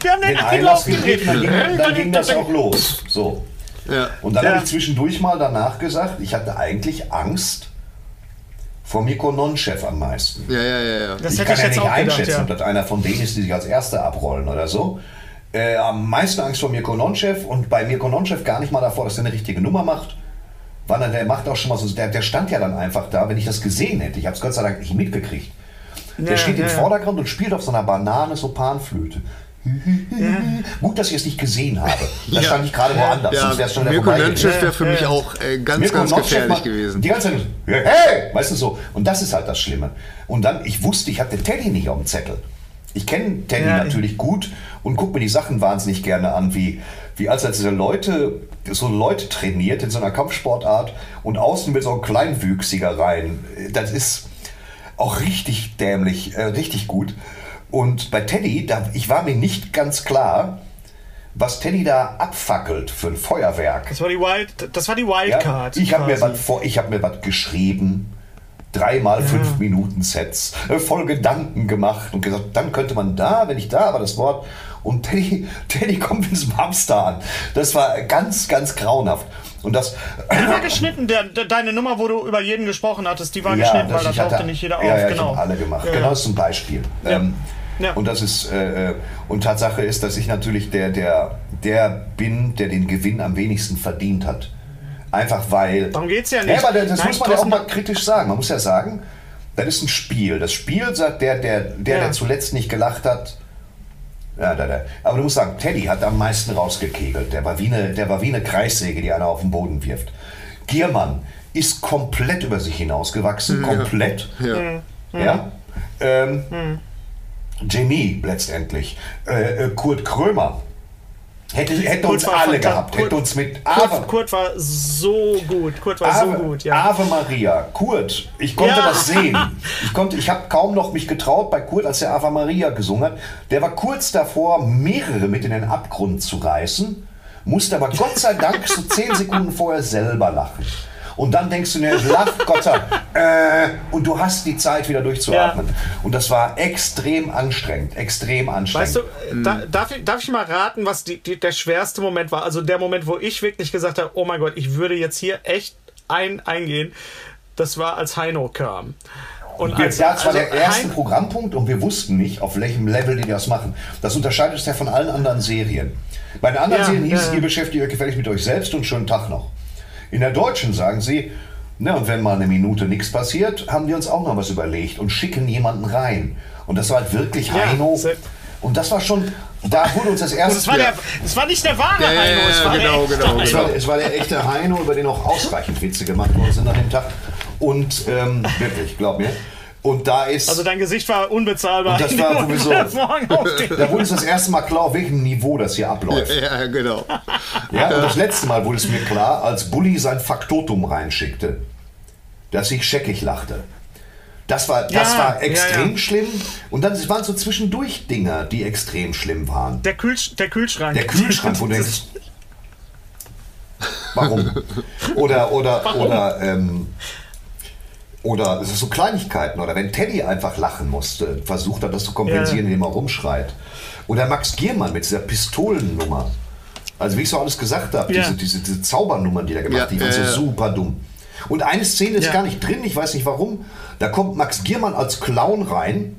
Wir haben den, den Einlauf Einlass gedreht, gedreht. dann ging, dann ging das auch los. So. Ja. Und dann Ja. habe ich zwischendurch mal danach gesagt, ich hatte eigentlich Angst vor Mirko Nonchef am meisten. Ja, ja, ja, ja. Das ich hätte kann ich ja jetzt nicht auch gedacht, einschätzen, ja. ob das einer von denen ist, die sich als Erster abrollen oder so. Äh, am meisten Angst vor Mirko Nonchef und bei Mirko Nonchef gar nicht mal davor, dass er eine richtige Nummer macht. Er- der macht auch schon mal so, der, der stand ja dann einfach da, wenn ich das gesehen hätte. Ich habe es Gott sei Dank nicht mitgekriegt. Der Ja, steht ja, im ja. Vordergrund und spielt auf so einer Banane so Panflöte. Gut, dass ich es nicht gesehen habe. [LAUGHS] Da stand ich gerade woanders. Ja, sonst schon Mirko gewesen. wäre für Ja, mich ja. auch äh, ganz, Mirko ganz Nonchef gefährlich macht gewesen. Die ganze Zeit, hey, weißt du so. Und das ist halt das Schlimme. Und dann, ich wusste, ich hatte Teddy nicht auf dem Zettel. Ich kenne Teddy Ja. natürlich gut und gucke mir die Sachen wahnsinnig gerne an, wie, wie als er diese Leute, so Leute trainiert in so einer Kampfsportart und außen mit so einem Kleinwüchsiger rein. Das ist auch richtig dämlich, äh, richtig gut. Und bei Teddy, da, ich war mir nicht ganz klar, was Teddy da abfackelt für ein Feuerwerk. Das war die Wild, das war die Ja, Wildcard. ich habe mir quasi. was vor, ich habe mir was geschrieben, dreimal fünf Minuten Sets, äh, voll Gedanken gemacht und gesagt, dann könnte man da, wenn ich da, aber das Wort und Teddy, Teddy kommt mit diesem Hamster an. Das war ganz, ganz grauenhaft. Und das, Die war geschnitten, der, der, deine Nummer, wo du über jeden gesprochen hattest, die war ja, geschnitten, weil das da ich tauchte nicht jeder auf. ja, ja, ich genau. habe alle gemacht. Ja, Genau, das ist ein Beispiel. Ähm. Und das ist äh, äh, und Tatsache ist, dass ich natürlich der, der, der bin, der den Gewinn am wenigsten verdient hat. Einfach weil. Darum geht's ja nicht. Ja, aber das Nein, muss man ja auch mal kritisch sagen. Man muss ja sagen, das ist ein Spiel. Das Spiel sagt der, der, der, der zuletzt nicht gelacht hat. Ja, da, da. Aber du musst sagen, Teddy hat am meisten rausgekegelt. Der war wie eine, der war wie eine Kreissäge, die einer auf den Boden wirft. Giermann ist komplett über sich hinausgewachsen. Komplett. Ja. Ja. Ähm, Jamie letztendlich. Äh, äh, Kurt Krömer. Hätte, hätte Kurt uns alle gehabt. Kurt- hätte uns mit Kurt, Ave, Kurt war so gut. Kurt war Ave, so gut, ja. Ave Maria. Kurt. Ich konnte Ja. das sehen. [LAUGHS] Ich, konnte, ich habe kaum noch mich getraut bei Kurt, als er Ave Maria gesungen hat. Der war kurz davor, mehrere mit in den Abgrund zu reißen, musste aber Gott sei Dank so zehn Sekunden vorher selber lachen. Und dann denkst du dir, lach Gott sei [LAUGHS] äh, und du hast die Zeit wieder durchzuatmen. Und das war extrem anstrengend, extrem anstrengend. Weißt du, äh, da, darf, ich, darf ich mal raten, was die, die, der schwerste Moment war? Also der Moment, wo ich wirklich gesagt habe, oh mein Gott, ich würde jetzt hier echt ein, eingehen. Das war, als Heino kam. Und Wir, als, das war also der erste Programmpunkt und wir wussten nicht, auf welchem Level die das machen. Das unterscheidet es ja von allen anderen Serien. Bei den anderen Ja, Serien hieß ja, es, ja. ihr beschäftigt euch gefällig mit euch selbst und schönen Tag noch. In der deutschen sagen sie, na und wenn mal eine Minute nichts passiert, haben wir uns auch noch was überlegt und schicken jemanden rein. Und das war halt wirklich Ja, Heino. Und das war schon, da wurde uns das erste. Das war, der, das war nicht der wahre Ja, ja, Heino, es war genau, der echte genau. Es Heino. war, es war der echte Heino, über den auch ausreichend Witze gemacht worden sind an dem Tag. Und ähm, wirklich, glaub mir. Und da ist. Also dein Gesicht war unbezahlbar. Und das [LAUGHS] war sowieso- da wurde uns das erste Mal klar, auf welchem Niveau das hier abläuft. Ja, genau. Ja, und das letzte Mal wurde es mir klar, als Bully sein Faktotum reinschickte, dass ich scheckig lachte. Das war, das Ja, war extrem ja, ja. schlimm. Und dann es waren so zwischendurch Dinger, die extrem schlimm waren. Der, Kühl, der Kühlschrank. Der Kühlschrank, wo du denkst, [LAUGHS] warum? Oder, oder, oder, ähm, oder es ist so Kleinigkeiten. Oder wenn Teddy einfach lachen musste, versucht er das zu kompensieren, Ja. indem er rumschreit. Oder Max Giermann mit dieser Pistolennummer. Also wie ich so alles gesagt habe, Ja. diese, diese, diese Zaubernummern, die er gemacht Ja, hat, die waren ja, so ja. super dumm. Und eine Szene ist Ja. gar nicht drin, ich weiß nicht warum. Da kommt Max Giermann als Clown rein.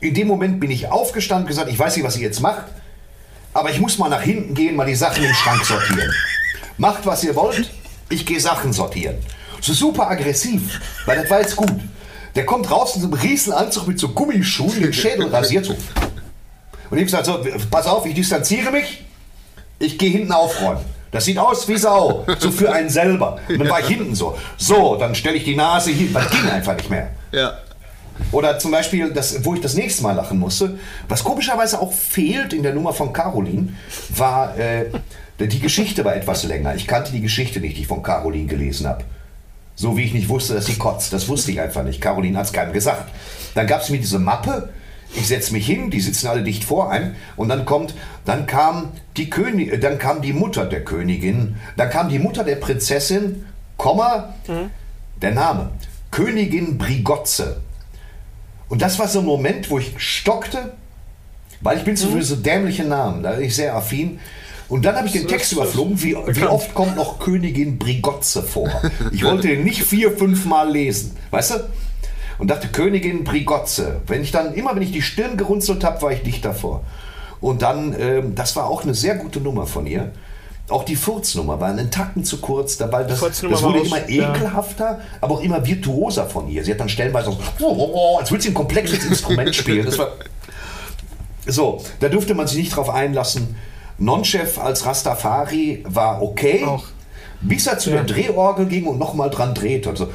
In dem Moment bin ich aufgestanden und gesagt, ich weiß nicht, was ihr jetzt macht, aber ich muss mal nach hinten gehen, mal die Sachen im Schrank sortieren. Macht, was ihr wollt, ich gehe Sachen sortieren. So super aggressiv, weil das war jetzt gut. Der kommt raus in so einem Riesenanzug mit so Gummischuhen, den Schädel rasiert so. Und ich gesagt, so, pass auf, ich distanziere mich, ich gehe hinten aufräumen. Das sieht aus wie Sau, so für einen selber. Und dann war ich hinten so. So, dann stelle ich die Nase hin, das ging einfach nicht mehr. Ja. Oder zum Beispiel, das, wo ich das nächste Mal lachen musste, was komischerweise auch fehlt in der Nummer von Caroline, war, äh, die Geschichte war etwas länger. Ich kannte die Geschichte nicht, die ich von Caroline gelesen habe. So wie ich nicht wusste, dass sie kotzt. Das wusste ich einfach nicht. Caroline hat es keinem gesagt. Dann gab es mir diese Mappe. Ich setze mich hin, die sitzen alle dicht vor einem. Und dann kommt, dann kam die König, äh, dann kam die Mutter der Königin, dann kam die Mutter der Prinzessin, Komma, der Name, Königin Brigotze. Und das war so ein Moment, wo ich stockte, weil ich bin so für so dämliche Namen, da bin ich sehr affin. Und dann habe ich den Text überflogen, wie, wie oft kommt noch Königin Brigotze vor. Ich wollte den nicht vier, fünf Mal lesen, weißt du? Und dachte, Königin Brigotze. Wenn ich dann, immer wenn ich die Stirn gerunzelt habe, war ich dicht davor. Und dann, ähm, das war auch eine sehr gute Nummer von ihr. Auch die Furznummer war einen Tacken zu kurz, da- weil das, das wurde immer ja. ekelhafter, aber auch immer virtuoser von ihr. Sie hat dann stellenweise so, oh, oh, oh, als würde sie ein komplexes Instrument spielen. Das war, so, da durfte man sich nicht drauf einlassen. Nonchef als Rastafari war okay. Auch. Bis er zu der Drehorgel ging und nochmal dran dreht und so.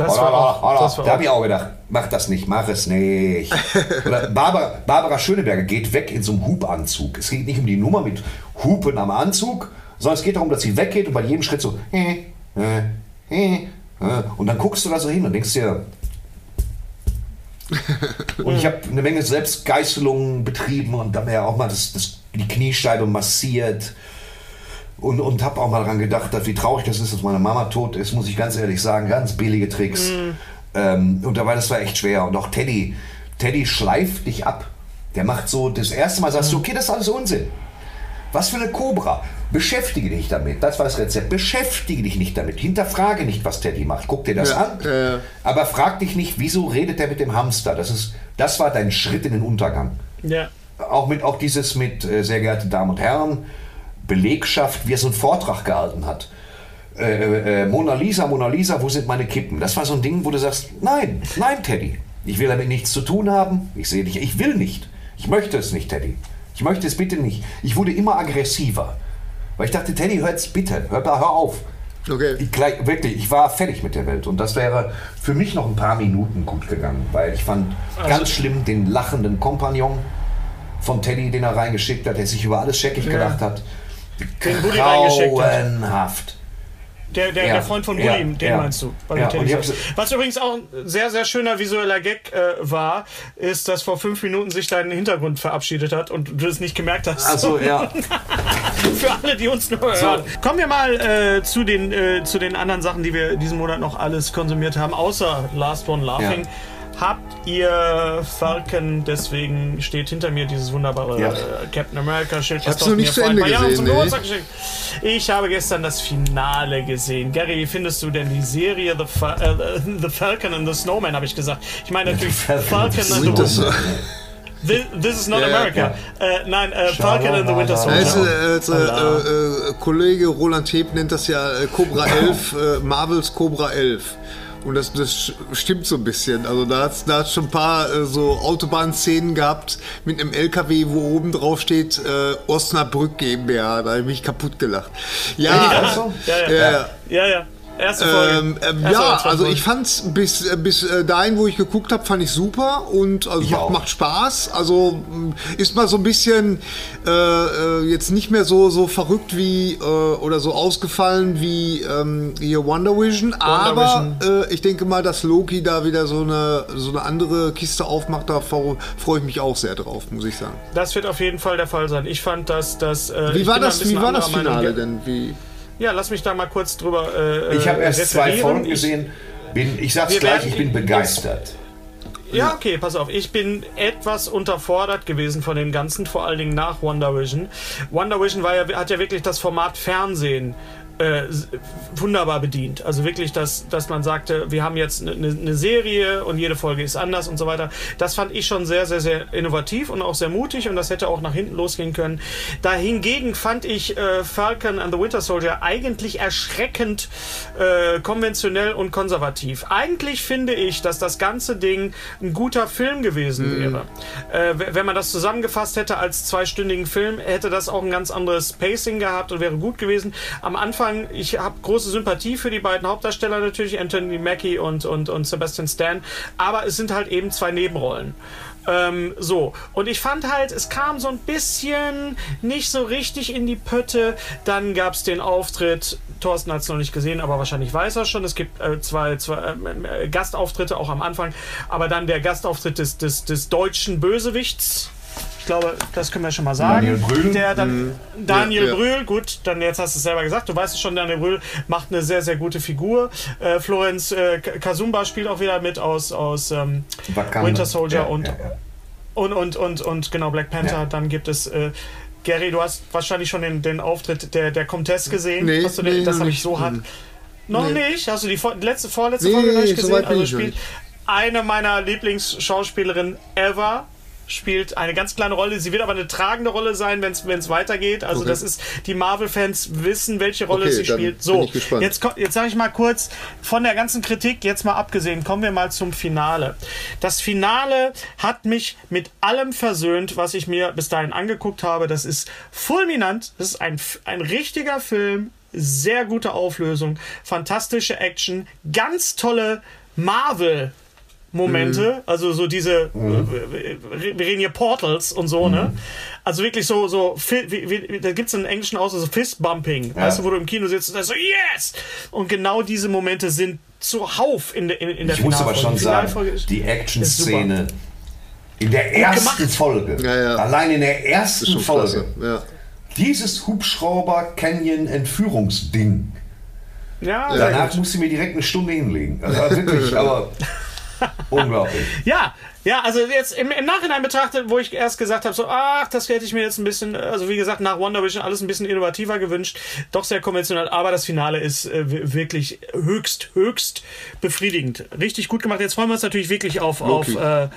Das war auch- das war da habe ich auch- gedacht, mach das nicht, mach es nicht. [LAUGHS] Oder Barbara, Barbara Schöneberger geht weg in so einem Hupanzug. Es geht nicht um die Nummer mit Hupen am Anzug, sondern es geht darum, dass sie weggeht und bei jedem Schritt so äh, äh, äh, und dann guckst du da so hin und denkst dir, [LAUGHS] und ich habe eine Menge Selbstgeißelungen betrieben und habe mir auch mal das, das, die Kniescheibe massiert. Und, und habe auch mal daran gedacht, dass, wie traurig das ist, dass meine Mama tot ist, muss ich ganz ehrlich sagen. Ganz billige Tricks. Ähm, und dabei, das war echt schwer. Und auch Teddy, Teddy schleift dich ab. Der macht so, das erste Mal sagst du, okay, das ist alles Unsinn. Was für eine Cobra. Beschäftige dich damit. Das war das Rezept. Beschäftige dich nicht damit. Hinterfrage nicht, was Teddy macht. Guck dir das Ja, an. ja. Aber frag dich nicht, wieso redet er mit dem Hamster? Das, ist, das war dein Schritt in den Untergang. Ja. Auch, mit, auch dieses mit, äh, sehr geehrte Damen und Herren, Belegschaft, wie er so einen Vortrag gehalten hat. Äh, äh, Mona Lisa, Mona Lisa, wo sind meine Kippen? Das war so ein Ding, wo du sagst, nein, nein, Teddy. Ich will damit nichts zu tun haben. Ich sehe dich, ich will nicht. Ich möchte es nicht, Teddy. Ich möchte es bitte nicht. Ich wurde immer aggressiver. Weil ich dachte, Teddy, hör jetzt bitte, hör, hör auf. Okay. Ich, gleich, wirklich, ich war fertig mit der Welt. Und das wäre für mich noch ein paar Minuten gut gegangen. Weil ich fand ganz schlimm den lachenden Kompagnon von Teddy, den er reingeschickt hat, der sich über alles scheckig gedacht hat. Den Bulli reingeschickt hat. Grauenhaft. Der, der, Ja, der Freund von ja, Bulli, den ja. meinst du? Ja, den Teddys. hab's- Was übrigens auch ein sehr, sehr schöner visueller Gag äh, war, ist, dass vor fünf Minuten sich dein Hintergrund verabschiedet hat und du es nicht gemerkt hast. Also [LAUGHS] ja. Für alle, die uns nur hören. Kommen wir mal äh, zu, den, äh, zu den anderen Sachen, die wir diesen Monat noch alles konsumiert haben, außer Last One Laughing. Ja. Habt ihr Falcon, deswegen steht hinter mir dieses wunderbare Ja. äh, Captain America Schild. Ich hab's noch nicht zu Ende gesehen, nee. Ich habe gestern das Finale gesehen. Gary, wie findest du denn die Serie The, Fa äh, the Falcon and the Snowman, habe ich gesagt. Ich meine natürlich Falcon, and the This, this is not Ja, ja, America. Äh, nein, äh, Falcon and the Winter Soldier. äh, äh, äh, äh, Kollege Roland Heb nennt das ja äh, Cobra 11, äh, Marvels Cobra 11. Und das, das stimmt so ein bisschen. Also da hat es da hat's schon ein paar äh, so Autobahnszenen gehabt mit einem LKW, wo oben drauf steht äh, Osnabrück GmbH. Da habe ich mich kaputt gelacht. Ja, Ja, Ja, ja. ja. Ja, ja. Erste Folge. Ähm, ähm, Erste ja, also ich fand's bis, äh, bis äh, dahin, wo ich geguckt habe, fand ich super und also Ich macht, auch. macht Spaß. Also mh, ist mal so ein bisschen äh, äh, jetzt nicht mehr so, so verrückt wie äh, oder so ausgefallen wie ähm, hier Wonder Vision, aber Äh, ich denke mal, dass Loki da wieder so eine, so eine andere Kiste aufmacht, da freue freu ich mich auch sehr drauf, muss ich sagen. Das wird auf jeden Fall der Fall sein. Ich fand, dass das. Äh, Wie war das, wie war das. Finale denn? Wie, Ja, lass mich da mal kurz drüber. Äh, Ich habe erst zwei referieren. Folgen Ich- gesehen. Bin, ich sag's gleich, ich bin begeistert. Ja, okay, pass auf. Ich bin etwas unterfordert gewesen von dem Ganzen, vor allen Dingen nach Wonder Vision. Wonder Vision war ja, hat ja wirklich das Format Fernsehen äh, wunderbar bedient. Also wirklich, dass, dass man sagte, wir haben jetzt eine, eine Serie und jede Folge ist anders und so weiter. Das fand ich schon sehr, sehr, sehr innovativ und auch sehr mutig und das hätte auch nach hinten losgehen können. Dahingegen fand ich äh, Falcon and the Winter Soldier eigentlich erschreckend äh, konventionell und konservativ. Eigentlich finde ich, dass das ganze Ding ein guter Film gewesen wäre. Äh, wenn man das zusammengefasst hätte als zweistündigen Film, hätte das auch ein ganz anderes Pacing gehabt und wäre gut gewesen. Am Anfang, ich habe große Sympathie für die beiden Hauptdarsteller natürlich, Anthony Mackie und, und, und Sebastian Stan, aber es sind halt eben zwei Nebenrollen. Ähm, so, und ich fand halt, es kam so ein bisschen nicht so richtig in die Pötte. Dann gab es den Auftritt, Thorsten hat es noch nicht gesehen, aber wahrscheinlich weiß er schon. Es gibt äh, zwei, zwei ähm, äh, Gastauftritte auch am Anfang, aber dann der Gastauftritt des, des, des deutschen Bösewichts. Ich glaube, das können wir schon mal sagen. Daniel Brühl. Der dann, Daniel Ja, ja. Brühl, gut, dann jetzt hast du es selber gesagt, du weißt es schon, Daniel Brühl macht eine sehr, sehr gute Figur. Äh, Florenz äh, Kasumba spielt auch wieder mit aus, aus ähm. Winter Soldier Ja, und, ja, ja. und, und, und, und genau, Black Panther. Ja. Dann gibt es. Äh, Gary, du hast wahrscheinlich schon den, den Auftritt der, der Comtesse gesehen. Nee, hast du den, nee, das noch habe ich nicht. so hart. Mhm. Noch Nee. nicht? Hast du die vor, letzte, vorletzte Nee, Folge noch nee, nicht so gesehen? bin Also ich noch spielt nicht. eine meiner Lieblingsschauspielerinnen ever spielt eine ganz kleine Rolle. Sie wird aber eine tragende Rolle sein, wenn es weitergeht. Also Okay. das ist, die Marvel-Fans wissen, welche Rolle Okay, sie spielt. So, jetzt, jetzt sage ich mal kurz, von der ganzen Kritik, jetzt mal abgesehen, kommen wir mal zum Finale. Das Finale hat mich mit allem versöhnt, was ich mir bis dahin angeguckt habe. Das ist fulminant. Das ist ein, ein richtiger Film. Sehr gute Auflösung, fantastische Action, ganz tolle Marvel Momente, also so diese, äh, wir reden hier Portals und so, ne? Also wirklich so, so, fi- wie, wie, da gibt's einen englischen Ausdruck, so Fistbumping, weißt du, wo du im Kino sitzt und sagst so, yes! Und genau diese Momente sind zuhauf in der, in, in der Ich muss aber schon Die sagen, die Action-Szene in der ersten. Folge, Ja, ja. allein in der ersten Folge. Ja. dieses Hubschrauber-Canyon-Entführungsding, Ja, danach musste ich mir direkt eine Stunde hinlegen. Also wirklich, [LAUGHS] aber [LAUGHS] [LAUGHS] unglaublich. Ja, ja, also jetzt im, im Nachhinein betrachtet, wo ich erst gesagt habe, so, ach, das hätte ich mir jetzt ein bisschen, also wie gesagt, nach Wonder Vision alles ein bisschen innovativer gewünscht, doch sehr konventionell, aber das Finale ist äh, wirklich höchst, höchst befriedigend. Richtig gut gemacht. Jetzt freuen wir uns natürlich wirklich auf, Loki. auf, äh,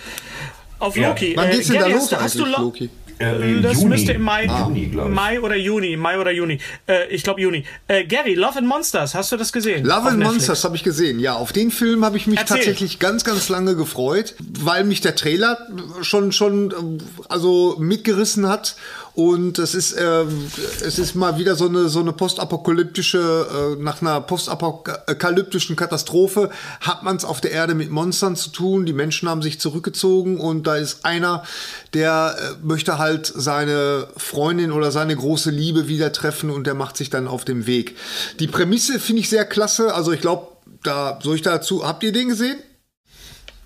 auf Ja. Loki. Wann Äh, geht's denn da los hast, du- hast du Lo- Loki? Äh, im das Juni. müsste im Mai, Juni, glaube ich. Mai oder Juni, Mai oder Juni. Äh, ich glaube Juni. Äh, Gary, Love and Monsters, hast du das gesehen? Love and Netflix. Monsters habe ich gesehen. Ja, auf den Film habe ich mich Erzähl. tatsächlich ganz, ganz lange gefreut, weil mich der Trailer schon, schon ähm, also mitgerissen hat. Und es ist, ähm, es ist mal wieder so eine, so eine postapokalyptische, äh, nach einer postapokalyptischen Katastrophe hat man es auf der Erde mit Monstern zu tun. Die Menschen haben sich zurückgezogen und da ist einer, der äh, möchte halt seine Freundin oder seine große Liebe wieder treffen und der macht sich dann auf dem Weg. Die Prämisse finde ich sehr klasse. Also ich glaube, da soll ich dazu. Habt ihr den gesehen?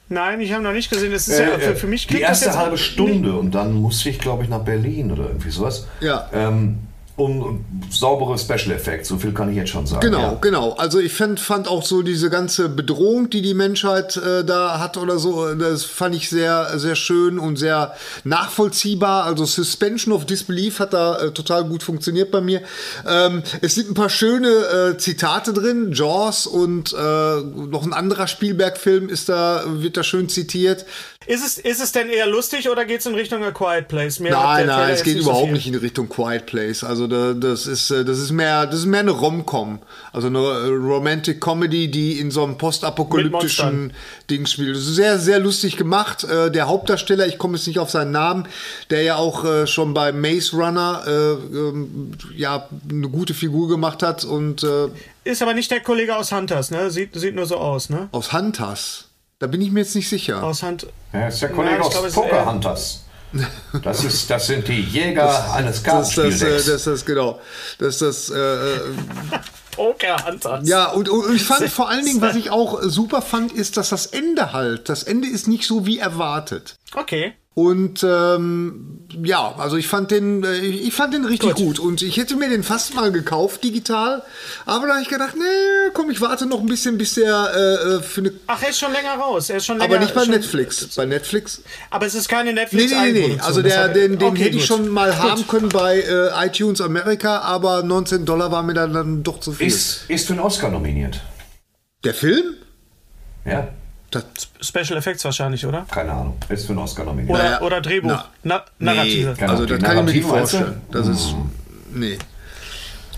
Nein, ich habe noch nicht gesehen. Das ist ja, Äh, für, für mich die klingt das erste jetzt halbe Stunde und dann musste ich, glaube ich, nach Berlin oder irgendwie sowas. Ja. Ähm, um saubere Special Effects, so viel kann ich jetzt schon sagen. Genau, ja. genau. Also ich fand, fand auch so diese ganze Bedrohung, die die Menschheit äh, da hat oder so, das fand ich sehr, sehr schön und sehr nachvollziehbar. Also Suspension of Disbelief hat da äh, total gut funktioniert bei mir. Ähm, es sind ein paar schöne äh, Zitate drin. Jaws und äh, noch ein anderer Spielberg-Film ist da, wird da schön zitiert. Ist es, ist es denn eher lustig oder geht es in Richtung A Quiet Place? Hat Nein, nein, es geht so überhaupt viel. nicht in Richtung Quiet Place. Also da, das ist äh, das ist mehr das ist mehr eine Rom-Com, also eine äh, Romantic Comedy, die in so einem postapokalyptischen Ding spielt. Das ist sehr sehr lustig gemacht. Äh, der Hauptdarsteller, ich komme jetzt nicht auf seinen Namen, der ja auch schon bei Maze Runner äh, ähm, ja eine gute Figur gemacht hat und äh, Ist aber nicht der Kollege aus Hunters, ne? Sieht, sieht nur so aus, ne? aus Hunters. Da bin ich mir jetzt nicht sicher. Aus Hunt. Ja, das ist der Kollege Ja, aus glaube, es ist eher- Pokerhunters. Das, ist, das sind die Jäger eines das, das, äh, Kartenspieldecks. das, das, genau. Das, das, äh, äh, Poker Hunters. ja, und, und ich fand vor allen Dingen, was ich auch äh, super fand, ist, dass das Ende halt, das Ende ist nicht so wie erwartet. Okay. Und ähm, ja, also ich fand den, äh, ich fand den richtig gut. Und ich hätte mir den fast mal gekauft, digital. Aber da habe ich gedacht, nee, komm, ich warte noch ein bisschen, bis der äh, äh, für eine. Ach, er ist schon länger raus. Er ist schon länger, Aber nicht bei schon, Netflix. Bei Netflix. Aber es ist keine Nee, netflix nee, nee, nee. Also der, den, den hätte ich schon mal Gut. haben können bei äh, iTunes Amerika, aber 19 Dollar war mir dann, dann doch zu viel. Ist, ist für einen Oscar nominiert. der Film? Ja, Das, Special Effects wahrscheinlich, oder? keine Ahnung. Ist für einen Oscar nominiert. Oder, Naja, oder Drehbuch. na, Na, Narrative. Nee, also das kann ich mir nicht vorstellen. Das ist. Nee.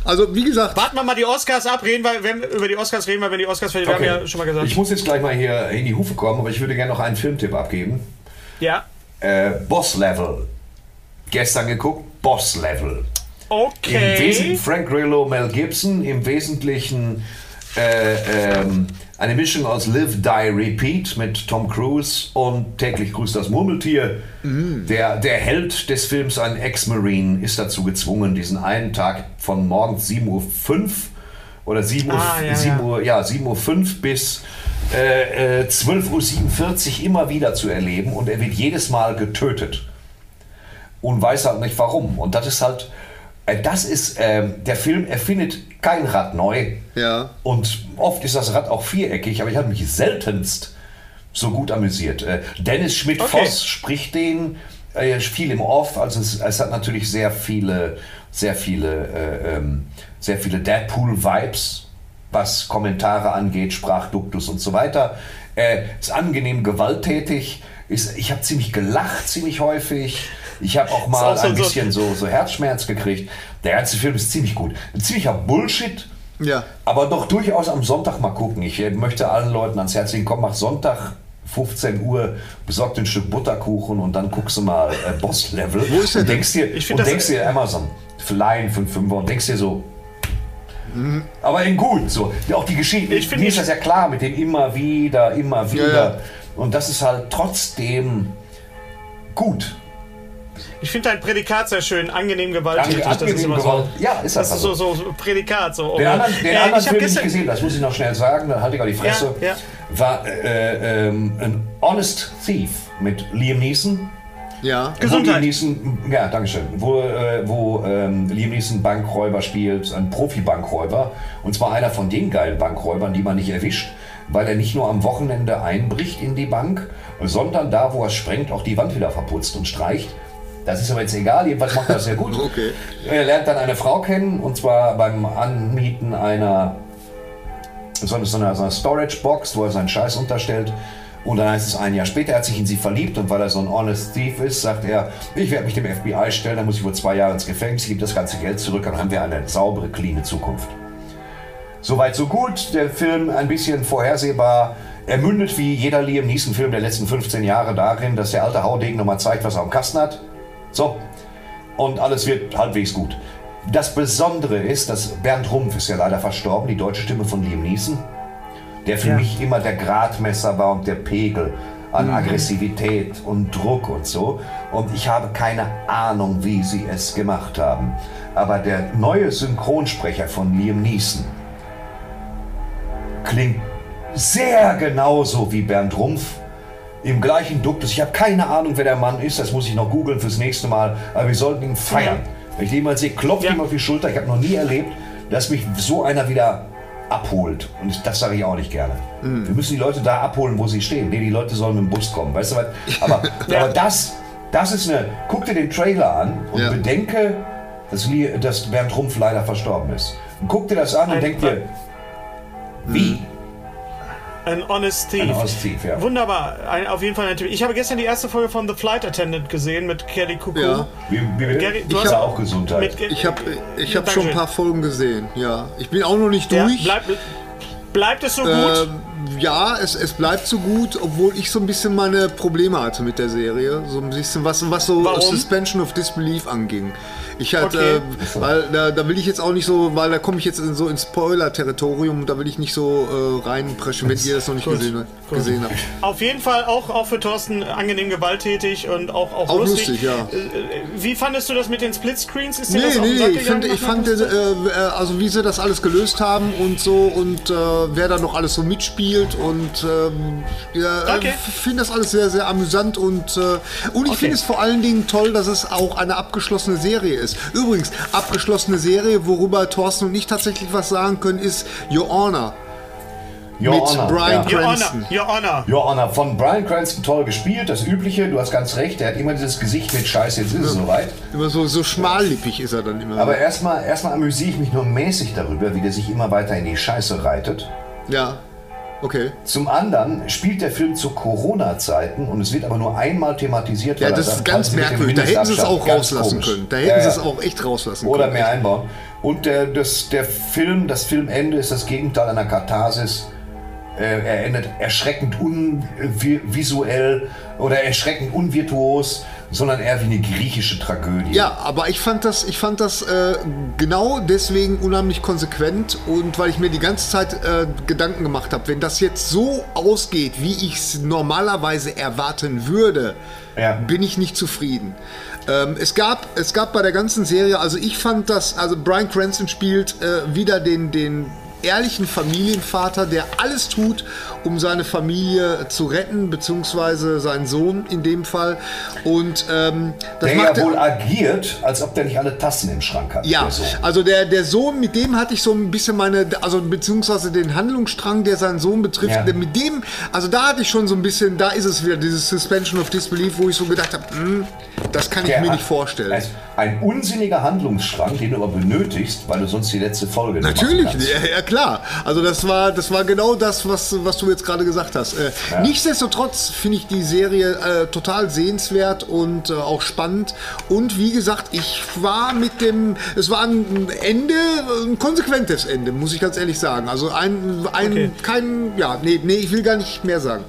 Also, wie gesagt, Warten wir mal die Oscars ab, reden wir, wenn, über die Oscars reden wir, wenn die Oscars fertig Wir Okay. haben ja schon mal gesagt. Ich muss jetzt gleich mal hier in die Hufe kommen, aber ich würde gerne noch einen Filmtipp abgeben. ja. Äh, Boss Level. Gestern geguckt, Boss Level. Im Wesentlichen Okay. Frank Grillo, Mel Gibson, im Wesentlichen äh, ähm, eine Mischung aus Live, Die, Repeat mit Tom Cruise und täglich grüßt das Murmeltier. Der, der Held des Films, ein Ex-Marine, ist dazu gezwungen, diesen einen Tag von morgens 7.05 Uhr oder 7 Uhr, Ah, ja, 7 ja. Uhr, ja, 7 Uhr 5 bis äh, äh, 12.47 Uhr immer wieder zu erleben und er wird jedes Mal getötet und weiß halt nicht warum. Und das ist halt, das ist, ähm, der Film erfindet kein Rad neu. Ja. Und oft ist das Rad auch viereckig, aber ich habe mich seltenst so gut amüsiert. Äh, Dennis Schmidt-Voss spricht den äh, viel im Off, also es, es hat natürlich sehr viele, sehr viele, äh, ähm, sehr viele Deadpool-Vibes, was Kommentare angeht, Sprachduktus und so weiter. Äh, ist angenehm gewalttätig. Ist, ich habe ziemlich gelacht, ziemlich häufig. Ich habe auch mal auch ein so- bisschen so, so Herzschmerz gekriegt. Der ganze Film ist ziemlich gut. Ein ziemlicher Bullshit. Ja. Aber doch durchaus am Sonntag mal gucken. Ich äh, möchte allen Leuten ans Herz legen, komm, mach Sonntag 15 Uhr, besorg dir ein Stück Butterkuchen und dann guckst du mal äh, Boss Level. Wo ist der und denn? denkst dir, und denkst dir Amazon, Flying für 5 und denkst dir so, aber in gut, so. Ja, Auch die Geschichte, Ich find- mir ist das ja klar mit dem immer wieder, immer wieder. ja. Und das ist halt trotzdem gut. Ich finde dein Prädikat sehr schön, angenehm gewalttätig. Ange- das ist angenehm immer so. Ja, ist das Das ist also. so, so so Prädikat. So. Den anderen, den Äh, anderen Film nicht gesehen, das muss ich noch schnell sagen, dann halte ich auch die Fresse. Ja, ja. War äh, ähm, ein Honest Thief mit Liam Neeson. Ja. Gesundheit. Neeson, ja, dankeschön. Wo, äh, wo ähm, Liam Neeson Bankräuber spielt, ein Profi-Bankräuber. Und zwar einer von den geilen Bankräubern, die man nicht erwischt, weil er nicht nur am Wochenende einbricht in die Bank, sondern da, wo er sprengt, auch die Wand wieder verputzt und streicht. Das ist aber jetzt egal, jedenfalls macht er das sehr gut. [LAUGHS] Okay. Er lernt dann eine Frau kennen, und zwar beim Anmieten einer so eine, so eine, so eine Storage-Box, wo er seinen Scheiß unterstellt. Und dann heißt es ein Jahr später, er hat sich in sie verliebt und weil er so ein honest thief ist, sagt er, ich werde mich dem FBI stellen, dann muss ich wohl zwei Jahre ins Gefängnis, ich gebe das ganze Geld zurück, dann haben wir eine saubere, cleane Zukunft. Soweit so gut, der Film ein bisschen vorhersehbar. Er mündet wie jeder Liam Neeson-Film der letzten 15 Jahre darin, dass der alte Haudegen nochmal zeigt, was er am Kasten hat. So, und alles wird halbwegs gut. Das Besondere ist, dass Bernd Rumpf ist ja leider verstorben, die deutsche Stimme von Liam Neeson, der für Ja. mich immer der Gradmesser war und der Pegel an Aggressivität und Druck und so. Und ich habe keine Ahnung, wie sie es gemacht haben. Aber der neue Synchronsprecher von Liam Neeson klingt sehr genauso wie Bernd Rumpf. Im gleichen Duktus. Ich habe keine Ahnung, wer der Mann ist. Das muss ich noch googeln fürs nächste Mal. Aber wir sollten ihn feiern. Wenn ich den mal sehe, klopft Ja. ihm auf die Schulter. Ich habe noch nie erlebt, dass mich so einer wieder abholt. Und das sage ich auch nicht gerne. Wir müssen die Leute da abholen, wo sie stehen. Nee, die Leute sollen mit dem Bus kommen. Weißt du was? Aber, [LAUGHS] Ja. aber das, das ist eine. Guck dir den Trailer an und Ja. bedenke, dass, dass Bernd Rumpf leider verstorben ist. Und guck dir das an und denk dir, wie? Ein Honest Thief. Ein Honest Thief, ja. Wunderbar. Ein, auf jeden Fall natürlich. Ich habe gestern die erste Folge von The Flight Attendant gesehen mit Kelly Cuckoo. Ja. Wie, wie? Gary, du ich hast- habe auch Gesundheit. Mit, Ich habe ich hab schon ein paar Folgen gesehen, ja. Ich bin auch noch nicht ja, durch. bleibt, bleibt es so gut? Ähm, ja, es, es bleibt so gut, obwohl ich so ein bisschen meine Probleme hatte mit der Serie. So ein bisschen was, was so Warum? Suspension of Disbelief anging. Ich hatte, Okay. äh, weil da, da will ich jetzt auch nicht so, weil da komme ich jetzt in, so ins Spoiler-Territorium, da will ich nicht so äh, reinpreschen, wenn ihr das noch nicht gesehen, gesehen habt. Auf jeden Fall auch, auch für Thorsten angenehm gewalttätig und auch, auch, Auch lustig. lustig, ja. Äh, Wie fandest du das mit den Splitscreens? Ist dir das Nee, den nee, nee, ich fand, ich nach fand äh, äh, also wie sie das alles gelöst haben und so und äh, wer da noch alles so mitspielt und ähm, ja, Okay. ich finde das alles sehr, sehr amüsant und, äh, und ich finde es vor allen Dingen toll, dass es auch eine abgeschlossene Serie ist. Übrigens, abgeschlossene Serie, worüber Thorsten und ich tatsächlich was sagen können, ist Your Honor. Your mit Honor, Bryan ja. Your Honor, Cranston. Your Honor. Your Honor, von Brian Cranston toll gespielt, das Übliche, du hast ganz recht, er hat immer dieses Gesicht mit Scheiße, jetzt ist es soweit. Immer so, so schmallippig ist er dann immer. Aber erstmal erstmal amüsiere ich mich nur mäßig darüber, wie der sich immer weiter in die Scheiße reitet. ja, okay. Zum anderen spielt der Film zu Corona-Zeiten und es wird aber nur einmal thematisiert. Ja, das ist ganz merkwürdig. Da hätten sie es auch rauslassen komisch. können. Da hätten Ja, sie es auch echt rauslassen Oder können. mehr einbauen. Und der, das, der Film, das Filmende ist das Gegenteil einer Katharsis. Er endet erschreckend unvisuell oder erschreckend unvirtuos, sondern eher wie eine griechische Tragödie. Ja, aber ich fand das, ich fand das äh, genau deswegen unheimlich konsequent und weil ich mir die ganze Zeit äh, Gedanken gemacht habe, wenn das jetzt so ausgeht, wie ich es normalerweise erwarten würde, Ja. bin ich nicht zufrieden. Ähm, es, gab, es gab bei der ganzen Serie, also ich fand das, also Brian Cranston spielt äh, wieder den, den ehrlichen Familienvater, der alles tut, um seine Familie zu retten, beziehungsweise seinen Sohn in dem Fall. Und ähm, das Der macht ja er- wohl agiert, als ob der nicht alle Tassen im Schrank hat. ja, der also der, der Sohn, mit dem hatte ich so ein bisschen meine, also beziehungsweise den Handlungsstrang, der seinen Sohn betrifft, Ja. mit dem, also da hatte ich schon so ein bisschen, da ist es wieder, dieses Suspension of Disbelief, wo ich so gedacht habe, hm, das kann ich Der mir nicht vorstellen. Also ein unsinniger Handlungsstrang, den du aber benötigst, weil du sonst die letzte Folge nicht Natürlich, ja, ja klar. Also das war, das war genau das, was, was du jetzt gerade gesagt hast. Äh, Ja. Nichtsdestotrotz finde ich die Serie äh, total sehenswert und äh, auch spannend. Und wie gesagt, ich war mit dem, es war ein Ende, ein konsequentes Ende, muss ich ganz ehrlich sagen. Also ein, ein Okay. kein, ja, nee, nee, ich will gar nicht mehr sagen.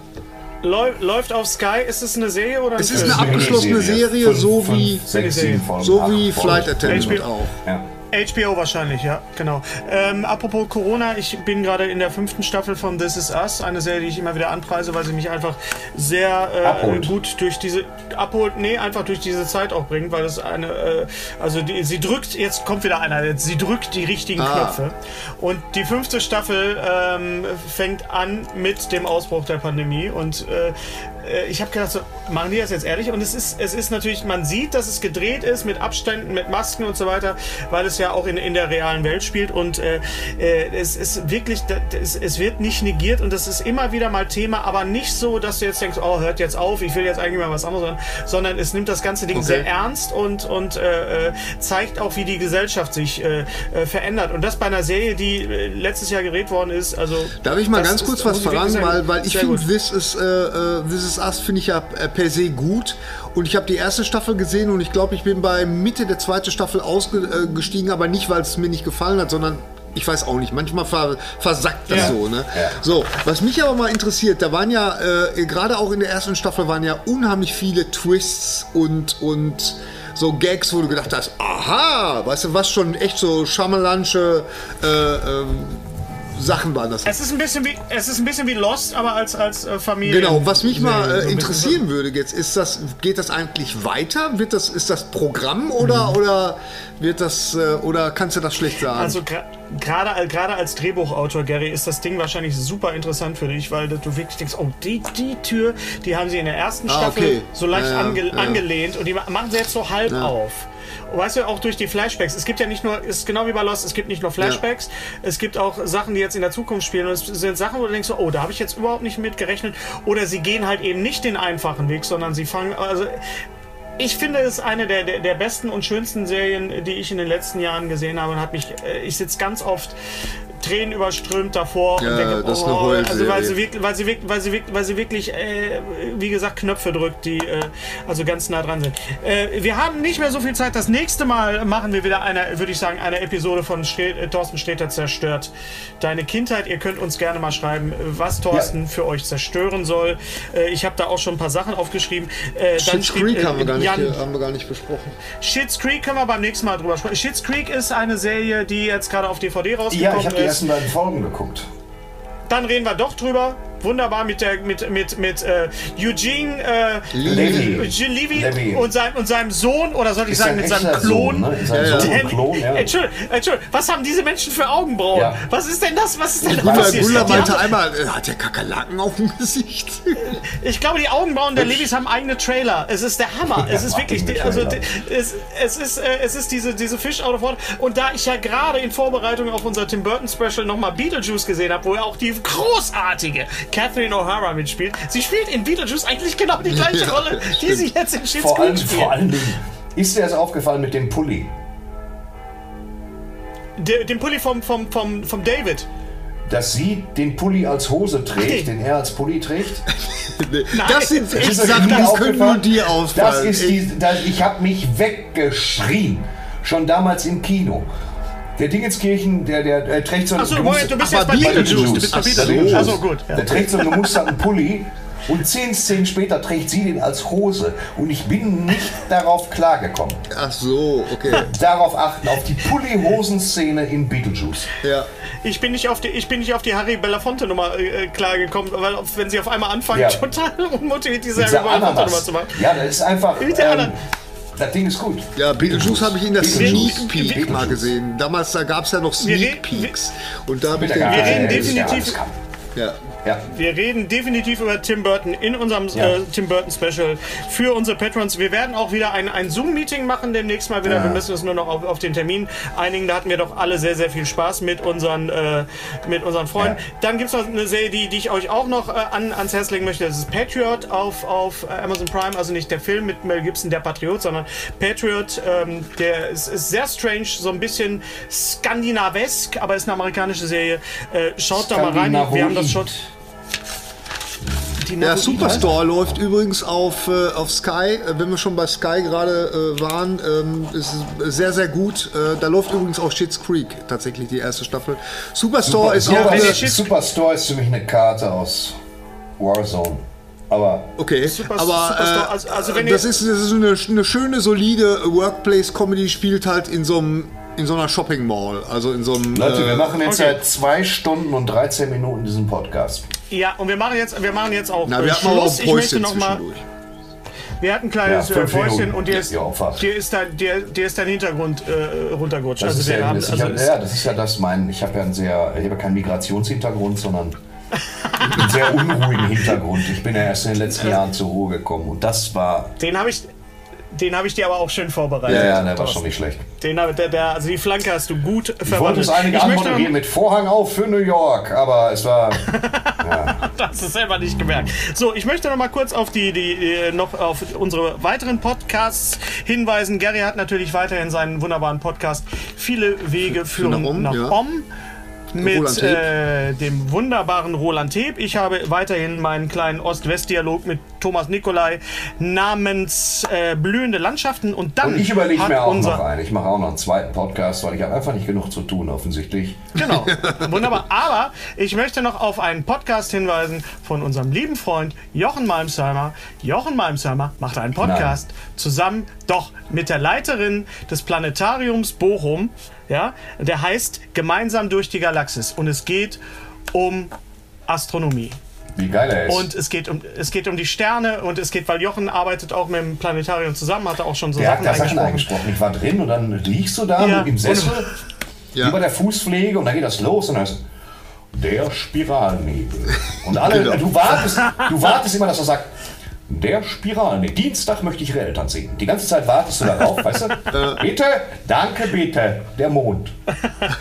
Läu läuft auf Sky. Ist es eine Serie oder ein Es ist eine abgeschlossene Serie, Fünf, so fünf, wie- sechs, sieben So wie. Flight Attendant auch. Ja. HBO wahrscheinlich, ja, genau. Ähm, apropos Corona, ich bin gerade in der fünften Staffel von This Is Us, eine Serie, die ich immer wieder anpreise, weil sie mich einfach sehr äh, gut durch diese abholt, nee, einfach durch diese Zeit auch bringt, weil es eine, äh, also die, sie drückt, jetzt kommt wieder einer, sie drückt die richtigen Ah. Knöpfe. Und die fünfte Staffel ähm, fängt an mit dem Ausbruch der Pandemie und äh, ich habe gedacht, so, machen die das jetzt ehrlich? Und es ist, es ist natürlich, man sieht, dass es gedreht ist mit Abständen, mit Masken und so weiter, weil es ja auch in, in der realen Welt spielt. Und äh, äh, es ist wirklich, es, es wird nicht negiert und das ist immer wieder mal Thema, aber nicht so, dass du jetzt denkst, oh, hört jetzt auf, ich will jetzt eigentlich mal was anderes hören, sondern es nimmt das ganze Ding Okay. sehr ernst und, und äh, äh, zeigt auch, wie die Gesellschaft sich äh, äh, verändert. Und das bei einer Serie, die äh, letztes Jahr gedreht worden ist. Also Darf ich mal das ganz kurz was sagen, weil, weil ich finde. This is, äh, äh, This is Us finde ich ja äh, per se gut. Und ich habe die erste Staffel gesehen und ich glaube, ich bin bei Mitte der zweiten Staffel ausgestiegen, aber nicht, weil es mir nicht gefallen hat, sondern ich weiß auch nicht, manchmal ver, versackt das Ja. so. Ne? Ja. So, was mich aber mal interessiert, da waren ja, äh, gerade auch in der ersten Staffel waren ja unheimlich viele Twists und, und so Gags, wo du gedacht hast, aha, weißt du, was schon echt so Shyamalansche äh, ähm, Sachen waren das. Es ist ein bisschen wie, es ist ein bisschen wie Lost, aber als, als äh, Familie. Genau, was mich mal äh, interessieren würde jetzt, ist das, geht das eigentlich weiter? Wird das, ist das Programm oder, oder wird das, äh, oder kannst du das schlecht sagen? Also gerade gerade als Drehbuchautor, Gary, ist das Ding wahrscheinlich super interessant für dich, weil du wirklich denkst, oh, die, die Tür, die haben sie in der ersten Ah, Staffel okay. so leicht Ja, ja, ange ja. angelehnt und die ma- machen sie jetzt so halb auf. Und Weißt du, auch durch die Flashbacks. Es gibt ja nicht nur, es ist genau wie bei Lost, es gibt nicht nur Flashbacks, es gibt auch Sachen, die jetzt in der Zukunft spielen. Und es sind Sachen, wo du denkst, so, oh, da habe ich jetzt überhaupt nicht mit gerechnet. Oder sie gehen halt eben nicht den einfachen Weg, sondern sie fangen, also ich finde es eine der, der, der besten und schönsten Serien, die ich in den letzten Jahren gesehen habe und hat mich, äh, ich sitze ganz oft Tränen überströmt davor. Ja, und denke, das ist eine oh, also weil sie wirklich, weil sie wirklich, weil sie wirklich, weil sie wirklich äh, wie gesagt, Knöpfe drückt, die äh, also ganz nah dran sind. Äh, wir haben nicht mehr so viel Zeit. Das nächste Mal machen wir wieder eine, würde ich sagen, eine Episode von Stre äh, Thorsten Sträter zerstört deine Kindheit. Ihr könnt uns gerne mal schreiben, was Thorsten Ja. für euch zerstören soll. Äh, ich habe da auch schon ein paar Sachen aufgeschrieben. Äh, schrieb, Creek äh, haben wir, gar nicht, Jan, haben wir gar nicht besprochen. Schitt's Creek können wir beim nächsten Mal drüber sprechen. Schitt's Creek ist eine Serie, die jetzt gerade auf DVD Ja, rausgekommen die ist. Ersten beiden Folgen geguckt. Dann reden wir doch drüber. Wunderbar mit der mit mit mit äh, Eugene äh, Levy. Levy, Levy. und seinem und seinem Sohn oder soll ich Ist sagen mit seinem Klon. Sohn, ne? Sein Ja. Sohn Klon, ja. Entschuldigung, Entschuldigung, was haben diese Menschen für Augenbrauen? Ja. Was ist denn das? Was ist denn passiert? Gunnar Die meinte einmal, äh, hat der Kakerlaken auf dem Gesicht? [LAUGHS] Ich glaube, die Augenbrauen der Levis haben eigene Trailer. Es ist der Hammer. Es ist wirklich, also es, es ist, äh, es ist diese, diese Fish out of water. Und da ich ja gerade in Vorbereitung auf unser Tim Burton Special nochmal Beetlejuice gesehen habe, wo ja auch die großartige Catherine O'Hara mitspielt. Sie spielt in Beetlejuice eigentlich genau die gleiche Ja, Rolle, die sie jetzt in Schitt's Vor allem, Creek spielt. vor allen Dingen ist dir das aufgefallen mit dem Pulli. Der, den Pulli vom, vom, vom, vom David. Dass sie den Pulli als Hose trägt, Nein. den er als Pulli trägt. [LAUGHS] Das sind echt Sachen, die können nur aufgefallen? dir ausfallen. Das ist die, das, ich habe mich weggeschrien. Schon damals im Kino. Der Dingenskirchen, der, der, der trägt so einen Achso, Moment, du bist jetzt bei Beetlejuice. Du bist bei. Beetlejuice. Achso, gut. Ja. Der trägt so einen gemusterten Pulli und zehn Szenen später trägt sie den als Hose. Und ich bin nicht darauf klargekommen. Ach so, okay. Darauf achten, auf die Pulli-Hosen-Szene in Beetlejuice. Ja. Ich bin nicht auf die, ich bin nicht auf die Harry Belafonte Nummer äh, klargekommen, weil wenn sie auf einmal anfangen, Ja. [LAUGHS] total unmotiviert diese Harry Dieser Belafonte Nummer Ananas. zu machen. Ja, das ist einfach. Mit der Ähm. Das Ding ist gut. Ja, Beetlejuice habe ich in der Sneak Peek mal gesehen. Damals da gab es ja noch Sneak Peeks. Und da habe ich den. Wir reden definitiv-. Ja. Ja. Wir reden definitiv über Tim Burton in unserem Ja. äh, Tim Burton Special für unsere Patrons. Wir werden auch wieder ein, ein Zoom-Meeting machen demnächst mal wieder. Ja. Wir müssen uns nur noch auf, auf den Termin einigen. Da hatten wir doch alle sehr, sehr viel Spaß mit unseren, äh, mit unseren Freunden. Dann gibt es noch eine Serie, die, die ich euch auch noch äh, an, ans Herz legen möchte. Das ist Patriot auf, auf äh, Amazon Prime. Also nicht der Film mit Mel Gibson, der Patriot, sondern Patriot. Ähm, der ist, ist sehr strange, so ein bisschen skandinavesk, aber ist eine amerikanische Serie. Äh, schaut da mal rein. Wir haben das schon. Der Navoi- Superstore läuft übrigens auf, äh, auf Sky, äh, wenn wir schon bei Sky gerade äh, waren, ähm, ist sehr, sehr gut. Äh, da läuft übrigens auch Schitt's Creek, tatsächlich die erste Staffel. Superstore ist Ja, auch eine, Superstore ist für mich eine Karte aus Warzone. Aber Okay, Super- aber Superstore, äh, also- also wenn das, ist, das ist eine, eine schöne, solide Workplace-Comedy, spielt halt in so einem in so einer Shopping Mall, also in so einem Leute, wir machen jetzt okay. seit zwei Stunden und 13 Minuten diesen Podcast. Ja, und wir machen jetzt, wir machen jetzt auch na, äh, wir auch Schluss. ein Ich möchte noch mal, wir hatten ein kleines Ja, äh, Päuschen und dir ist, Ja, auch dir ist, dein, dir, dir ist dein Hintergrund äh, runtergerutscht. Das, also ist ja, haben, das, also hab, ja, das ist ja das mein, ich habe ja einen sehr, ich habe ja keinen Migrationshintergrund, sondern [LAUGHS] einen sehr unruhigen Hintergrund. Ich bin ja erst in den letzten Jahren zur Ruhe gekommen und das war, den habe ich, den habe ich dir aber auch schön vorbereitet. ja, ja, der war schon nicht schlecht. Den, der, der, also die Flanke hast du gut Ich wollte verwandelt. es eigentlich ich möchte anmoderieren mit Vorhang auf für New York, aber es war, [LAUGHS] Das ist selber nicht gemerkt. So, ich möchte noch mal kurz auf die, die noch auf unsere weiteren Podcasts hinweisen. Gary hat natürlich weiterhin seinen wunderbaren Podcast Viele Wege führen nach Om, nach ja. Om. Mit äh, dem wunderbaren Roland Teb. Ich habe weiterhin meinen kleinen Ost-West-Dialog mit Thomas Nikolai namens äh, Blühende Landschaften. Und dann und ich überlege mir auch unser, noch einen. Ich mache auch noch einen zweiten Podcast, weil ich habe einfach nicht genug zu tun, offensichtlich. Genau, [LAUGHS] wunderbar. Aber ich möchte noch auf einen Podcast hinweisen von unserem lieben Freund Jochen Malmsheimer. Jochen Malmsheimer macht einen Podcast zusammen, doch mit der Leiterin des Planetariums Bochum. Ja, der heißt Gemeinsam durch die Galaxis und es geht um Astronomie. Wie geil er ist. Und es geht um es geht um die Sterne und es geht, weil Jochen arbeitet auch mit dem Planetarium zusammen, hat er auch schon so Der Sachen hat da Sachen eingesprochen. Ich war drin und dann liegst du da Ja, im Sessel, Ja. über der Fußpflege und dann geht das los und dann ist der Spiralnebel. Und alle, Genau. du, wartest, du wartest immer, dass er sagt, der Spiralnebel. Dienstag möchte ich ihre Eltern sehen. Die ganze Zeit wartest du darauf, [LAUGHS] weißt du? Bitte, danke, bitte, der Mond.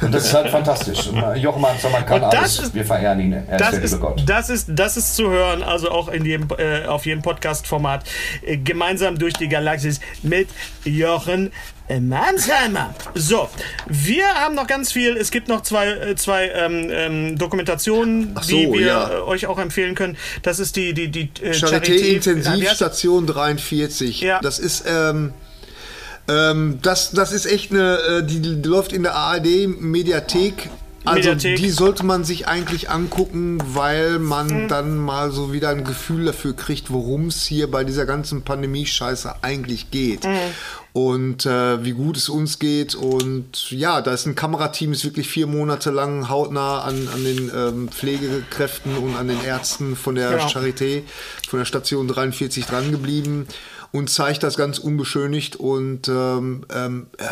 Und das ist halt fantastisch. Äh, Jochen Mannshammer kann alles. ist- Wir verehren ihn. Er ist Das ist, liebe Gott. das, ist, das ist zu hören, also auch in jedem, äh, auf jedem Podcast-Format. Äh, gemeinsam durch die Galaxis mit Jochen Mannsheimer. So, wir haben noch ganz viel. Es gibt noch zwei, äh, zwei ähm, ähm, Dokumentationen, so, die wir ja. äh, euch auch empfehlen können. Das ist die, die, die äh, Charité heißt- Intensivstation 43. Ja. Das ist ähm, ähm, das, das ist echt eine, äh, die, die läuft in der ARD Mediathek. Also Mediathek. die sollte man sich eigentlich angucken, weil man Mhm. dann mal so wieder ein Gefühl dafür kriegt, worum es hier bei dieser ganzen Pandemie-Scheiße eigentlich geht. Mhm. Und äh, wie gut es uns geht. Und ja, da ist ein Kamerateam, ist wirklich vier Monate lang hautnah an, an den ähm, Pflegekräften und an den Ärzten von der Genau. Charité, von der Station 43 dran geblieben und zeigt das ganz unbeschönigt und ähm, ähm, äh,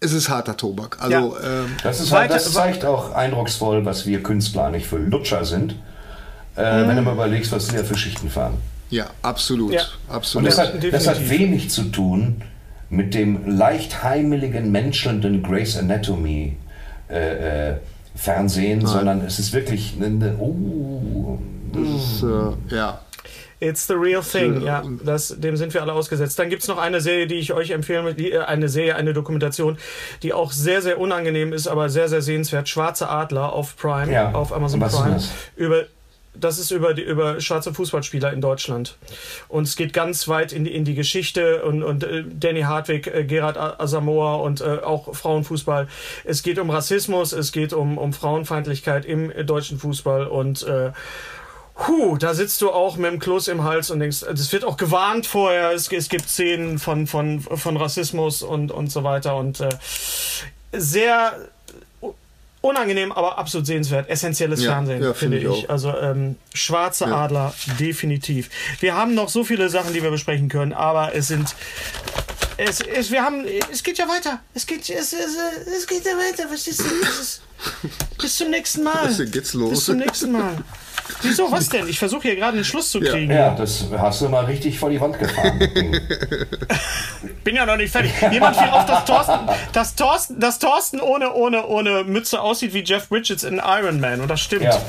es ist harter Tobak. Also ähm, Das, ist halt, das zeigt auch eindrucksvoll, was wir Künstler eigentlich für Lutscher sind. Äh, Mhm. Wenn du mal überlegst, was da für Schichten fahren. Ja, absolut, Ja. Und absolut. das hat, das hat wenig zu tun mit dem leicht heimeligen, menschelnden Grey's Anatomy äh, äh, Fernsehen, sondern es ist wirklich eine, oh, Das, äh, ja. It's the real thing, ja. Das, dem sind wir alle ausgesetzt. Dann gibt's noch eine Serie, die ich euch empfehlen. Die, äh, eine Serie, eine Dokumentation, die auch sehr, sehr unangenehm ist, aber sehr, sehr sehenswert. Schwarze Adler auf Prime, Ja. auf Amazon Was ist Prime. das? Über, das ist über, die, über schwarze Fußballspieler in Deutschland. Und es geht ganz weit in die, in die Geschichte und, und äh, Danny Hartwig, äh, Gerard A- Asamoah und äh, auch Frauenfußball. Es geht um Rassismus, es geht um, um Frauenfeindlichkeit im deutschen Fußball und äh, Puh, da sitzt du auch mit dem Kloß im Hals und denkst, es wird auch gewarnt vorher, es, es gibt Szenen von, von, von Rassismus und, und so weiter und äh, sehr unangenehm, aber absolut sehenswert. Essentielles Ja, Fernsehen, ja, finde ich ich. Also ähm, Schwarze Adler, definitiv. Wir haben noch so viele Sachen, die wir besprechen können, aber es sind es, es, wir haben, es geht ja weiter. Es geht, es, es, es geht ja weiter. Es ist, bis zum nächsten Mal. [LAUGHS] Jetzt geht's los. Bis zum nächsten Mal. Wieso? Was denn? Ich versuche hier gerade einen Schluss zu kriegen. ja, das hast du mal richtig vor die Wand gefahren. [LAUGHS] Bin ja noch nicht fertig. Jemand fiel auf, dass Thorsten, dass Thorsten, dass Thorsten ohne, ohne, ohne Mütze aussieht wie Jeff Bridges in Iron Man. Und das stimmt. ja,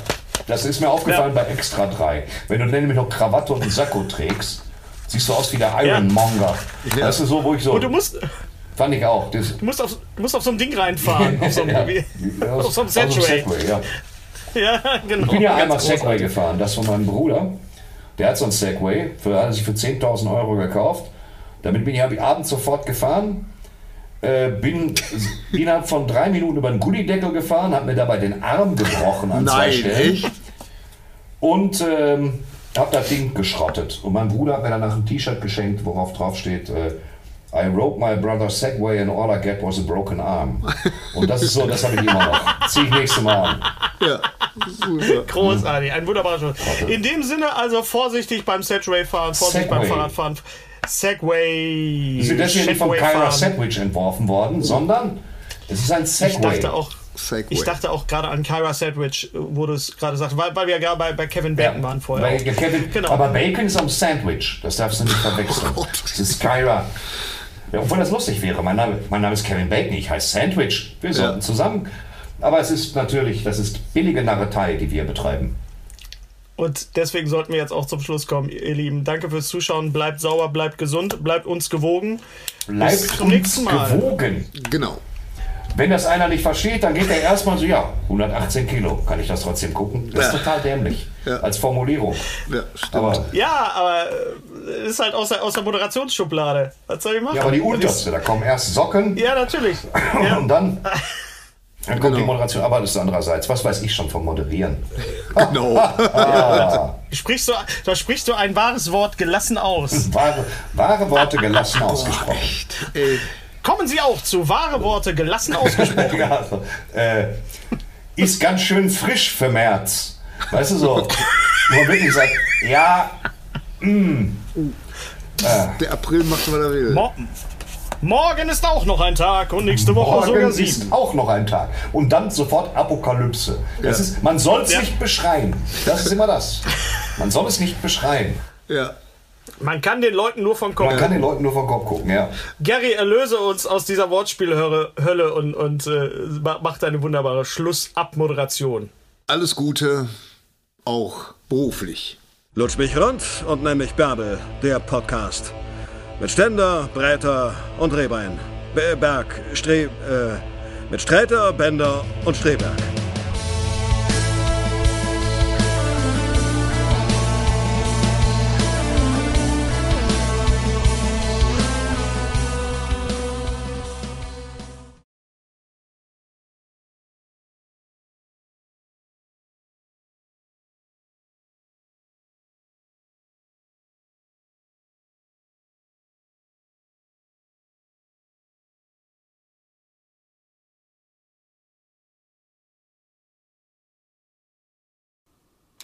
das ist mir aufgefallen Ja. bei Extra 3. Wenn du nämlich noch Krawatte und einen Sakko trägst, siehst du aus wie der Ironmonger. Weißt du, so, wo ich so. Und du musst, fand ich auch. Das, du musst, auf, du musst auf so ein Ding reinfahren. [LAUGHS] Auf so einem, ja, aus- auf so einem. Segway, ja. [LAUGHS] Ja, genau. Ich bin ja Ganz einmal Segway großartig. gefahren, das von meinem Bruder. Der hat so ein Segway, für, hat sich für 10.000 Euro gekauft. Damit bin ich, ich abends sofort gefahren. Äh, bin [LAUGHS] innerhalb von drei Minuten über den Gullideckel gefahren, habe mir dabei den Arm gebrochen an zwei Nein, Stellen. echt? Und ähm, habe das Ding geschrottet. Und mein Bruder hat mir danach ein T-Shirt geschenkt, worauf drauf steht, äh, I rode my brother's Segway and all I get was a broken arm. Und das ist so, das habe ich immer noch. Zieh ich nächste Mal an. Ja, super. Großartig, ein wunderbarer Schluss. In dem Sinne also vorsichtig beim Segway fahren, vorsichtig beim Segway. Fahrradfahren. Segway. Die sind deswegen nicht von Segway Kyra. Sandwich entworfen worden, sondern es ist ein Ich Segway. dachte auch, Segway. ich dachte auch gerade an Kyra Sandwich, wo du es gerade sagst, weil, weil wir ja gerade bei, bei Kevin Bacon waren vorher. Bei Kevin, Genau. Aber Bacon ist am Sandwich. Das darfst du nicht verwechseln. Oh das ist Kyra. Ja, obwohl das lustig wäre. Mein Name, mein Name ist Kevin Bacon. Ich heiße Sandwich. Wir sollten zusammen. Aber es ist natürlich, das ist billige Narretei, die wir betreiben. Und deswegen sollten wir jetzt auch zum Schluss kommen, ihr Lieben. Danke fürs Zuschauen. Bleibt sauber, bleibt gesund, bleibt uns gewogen. Bleibt zum uns nächsten Mal. gewogen. Genau. Wenn das einer nicht versteht, dann geht er erstmal so, ja, 118 Kilo. Kann ich das trotzdem gucken? Das ist Ja. total dämlich. Ja. Als Formulierung. Ja, stimmt. Aber, Ja, aber äh, ist halt aus der, aus der Moderationsschublade. Was soll ich machen? ja, aber die unterste, da kommen erst Socken Ja, natürlich. [LAUGHS] Ja. und dann, dann kommt Genau. die Moderation. Aber das ist andererseits. Was weiß ich schon vom Moderieren? [LAUGHS] genau. [LAUGHS] Sprichst du, da sprichst du ein wahres Wort gelassen aus. Wahre, wahre Worte gelassen ausgesprochen. Ey, Kommen Sie auch zu wahre Worte gelassen ausgesprochen. [LAUGHS] Ja, also, äh, ist ganz schön frisch für März. Weißt du so? Wo man wirklich sagt, ja, der April macht, was er will. Mo Morgen ist auch noch ein Tag und nächste Woche sogar morgen sieben. ist auch noch ein Tag. Und dann sofort Apokalypse. Das ist, man soll es Ja. nicht beschreien. Das ist immer das. Man soll es nicht beschreien. Ja. Man kann den Leuten nur vom Kopf. Man kann den Leuten nur vom Kopf gucken, ja. Gary, erlöse uns aus dieser Wortspielhölle Hölle und, und äh, ma- macht eine wunderbare Schlussabmoderation. Alles Gute, auch beruflich. Lutsch mich rund und nenn mich Bärbel, der Podcast. Mit Ständer, Breiter und Rehbein. Berg, Stre... Äh, mit Sträter, Bender und Streberg.